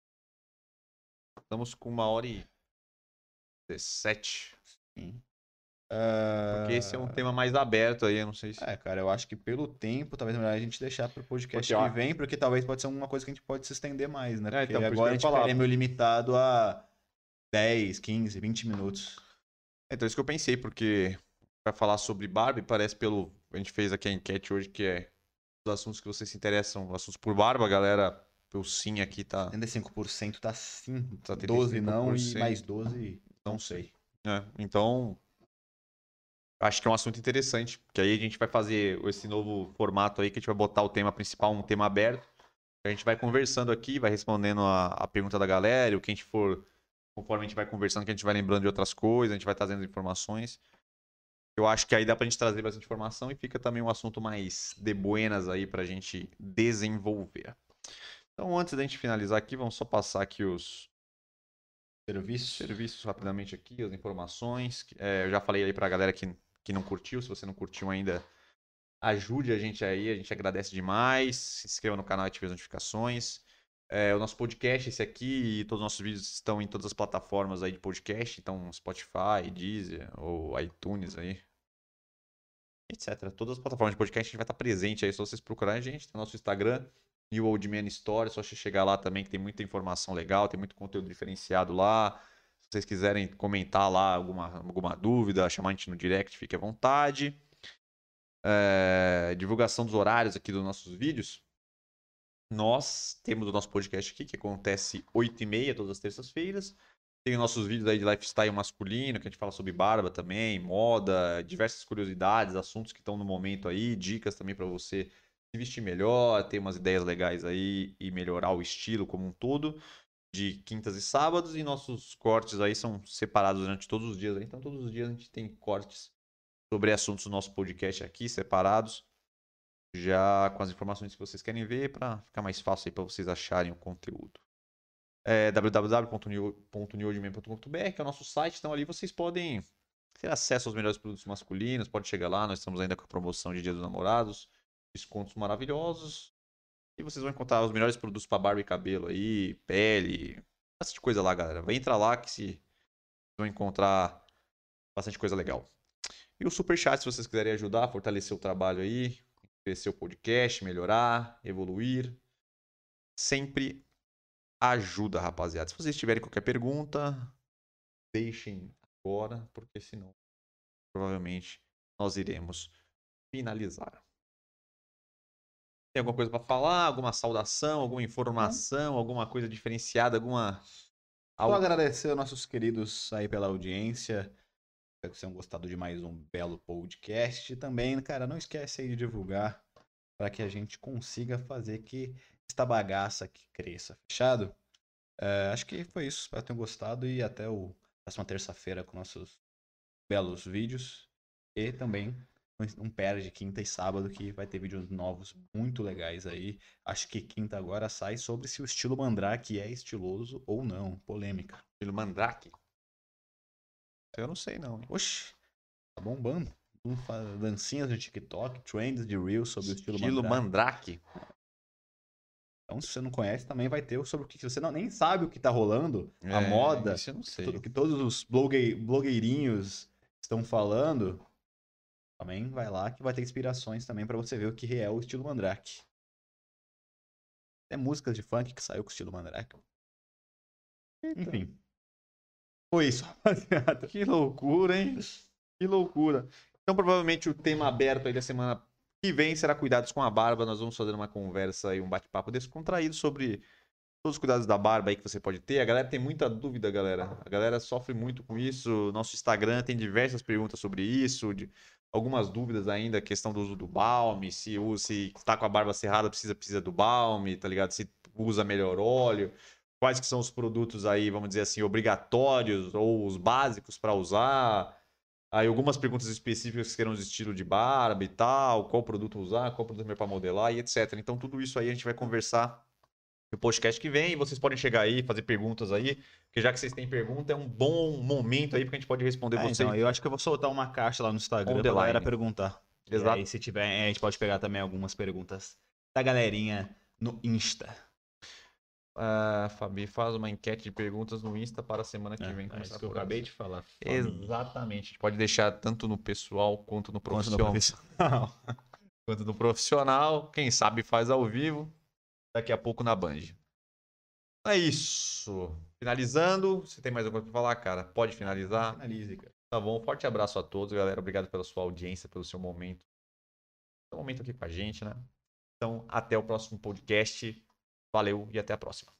Estamos com uma hora e 17. Sim. Porque esse é um tema mais aberto aí, eu não sei se. É, cara, eu acho que pelo tempo, talvez é melhor a gente deixar pro podcast porque, que vem, porque talvez pode ser uma coisa que a gente pode se estender mais, né? É, porque é, então, agora a gente é meio limitado a 10, 15, 20 minutos. Então, isso que eu pensei, porque para falar sobre Barbie, parece pelo. A gente fez aqui a enquete hoje, que é os assuntos que vocês se interessam, assuntos por barba, galera. O sim aqui tá. 75% tá sim. Tá 12 não e mais 12 não sei. É, então, Acho que é um assunto interessante, porque aí a gente vai fazer esse novo formato aí, que a gente vai botar o tema principal, um tema aberto. A gente vai conversando aqui, vai respondendo a, a pergunta da galera, o que a gente for, conforme a gente vai conversando, que a gente vai lembrando de outras coisas, a gente vai trazendo informações. Eu acho que aí dá pra gente trazer bastante informação e fica também um assunto mais de buenas aí pra gente desenvolver. Então, antes da gente finalizar aqui, vamos só passar aqui os serviços, serviços rapidamente aqui, as informações. É, eu já falei aí pra galera que que não curtiu. Se você não curtiu ainda, ajude a gente aí, a gente agradece demais. Se inscreva no canal e ative as notificações. É, o nosso podcast, esse aqui, e todos os nossos vídeos estão em todas as plataformas aí de podcast, então Spotify, Deezer ou iTunes aí, etc. Todas as plataformas de podcast a gente vai estar presente aí, só vocês procurarem a gente. Tem nosso Instagram, New Old Man Story, só você chegar lá também que tem muita informação legal, tem muito conteúdo diferenciado lá vocês quiserem comentar lá alguma, alguma dúvida, chamar a gente no direct, fique à vontade. É, divulgação dos horários aqui dos nossos vídeos. Nós temos o nosso podcast aqui, que acontece 8h30 todas as terças-feiras. Tem os nossos vídeos aí de lifestyle masculino, que a gente fala sobre barba também, moda, diversas curiosidades, assuntos que estão no momento aí, dicas também para você se vestir melhor, ter umas ideias legais aí e melhorar o estilo como um todo de quintas e sábados e nossos cortes aí são separados durante todos os dias. Então todos os dias a gente tem cortes sobre assuntos do nosso podcast aqui separados, já com as informações que vocês querem ver para ficar mais fácil aí para vocês acharem o conteúdo. É www.newodman.com.br, que é o nosso site, então ali vocês podem ter acesso aos melhores produtos masculinos, pode chegar lá, nós estamos ainda com a promoção de Dia dos Namorados, descontos maravilhosos, e vocês vão encontrar os melhores produtos para barba e cabelo aí, pele, bastante coisa lá, galera. Vai entrar lá que se vão encontrar bastante coisa legal. E o super chat, se vocês quiserem ajudar, fortalecer o trabalho aí, crescer o podcast, melhorar, evoluir, sempre ajuda, rapaziada. Se vocês tiverem qualquer pergunta, deixem agora, porque senão provavelmente nós iremos finalizar. Tem alguma coisa para falar? Alguma saudação? Alguma informação? Alguma coisa diferenciada? Alguma. Só agradecer aos nossos queridos aí pela audiência. Espero que vocês tenham gostado de mais um belo podcast. E também, cara, não esquece aí de divulgar para que a gente consiga fazer que esta bagaça aqui cresça. Fechado? É, acho que foi isso. Espero que tenham gostado e até o próxima terça-feira com nossos belos vídeos. E também não perde quinta e sábado que vai ter vídeos novos muito legais aí. Acho que quinta agora sai sobre se o estilo Mandrake é estiloso ou não. Polêmica. Estilo Mandrake? Eu não sei não. Oxi, tá bombando. Dancinhas de TikTok, trends de Reels sobre o estilo, estilo Mandrake. Então, se você não conhece, também vai ter sobre o que. Se você não, nem sabe o que tá rolando, é, a moda, isso eu não sei. que todos os blogue, blogueirinhos estão falando, também vai lá que vai ter inspirações também para você ver o que é o estilo Mandrake. Tem músicas de funk que saiu com o estilo Mandrake. Eita. Enfim. Foi isso, <laughs> rapaziada. Que loucura, hein? Que loucura. Então, provavelmente o tema aberto aí da semana que vem será Cuidados com a Barba. Nós vamos fazer uma conversa e um bate-papo descontraído sobre todos os cuidados da barba aí que você pode ter. A galera tem muita dúvida, galera. A galera sofre muito com isso. Nosso Instagram tem diversas perguntas sobre isso. De algumas dúvidas ainda, questão do uso do balme, se se está com a barba cerrada precisa precisa do balme, tá ligado? Se usa melhor óleo, quais que são os produtos aí, vamos dizer assim, obrigatórios ou os básicos para usar. Aí algumas perguntas específicas que queiram de estilo de barba e tal, qual produto usar, qual produto para modelar e etc. Então tudo isso aí a gente vai conversar no podcast que vem. Vocês podem chegar aí, fazer perguntas aí, porque já que vocês têm pergunta, é um bom momento aí porque a gente pode responder é, vocês. Então, eu acho que eu vou soltar uma caixa lá no Instagram pra galera perguntar. Exato. E aí, se tiver, a gente pode pegar também algumas perguntas da galerinha no Insta. Uh, Fabi faz uma enquete de perguntas no Insta para a semana que é, vem. É isso que eu acabei de falar. Exatamente. Pode deixar tanto no pessoal quanto no profissional. Quanto no profissional. <laughs> quanto no profissional. Quem sabe faz ao vivo daqui a pouco na Band. É isso. Finalizando, você tem mais alguma coisa para falar, cara? Pode finalizar? Finalize, cara. Tá bom, forte abraço a todos, galera. Obrigado pela sua audiência, pelo seu momento. Seu momento aqui com a gente, né? Então, até o próximo podcast. Valeu e até a próxima.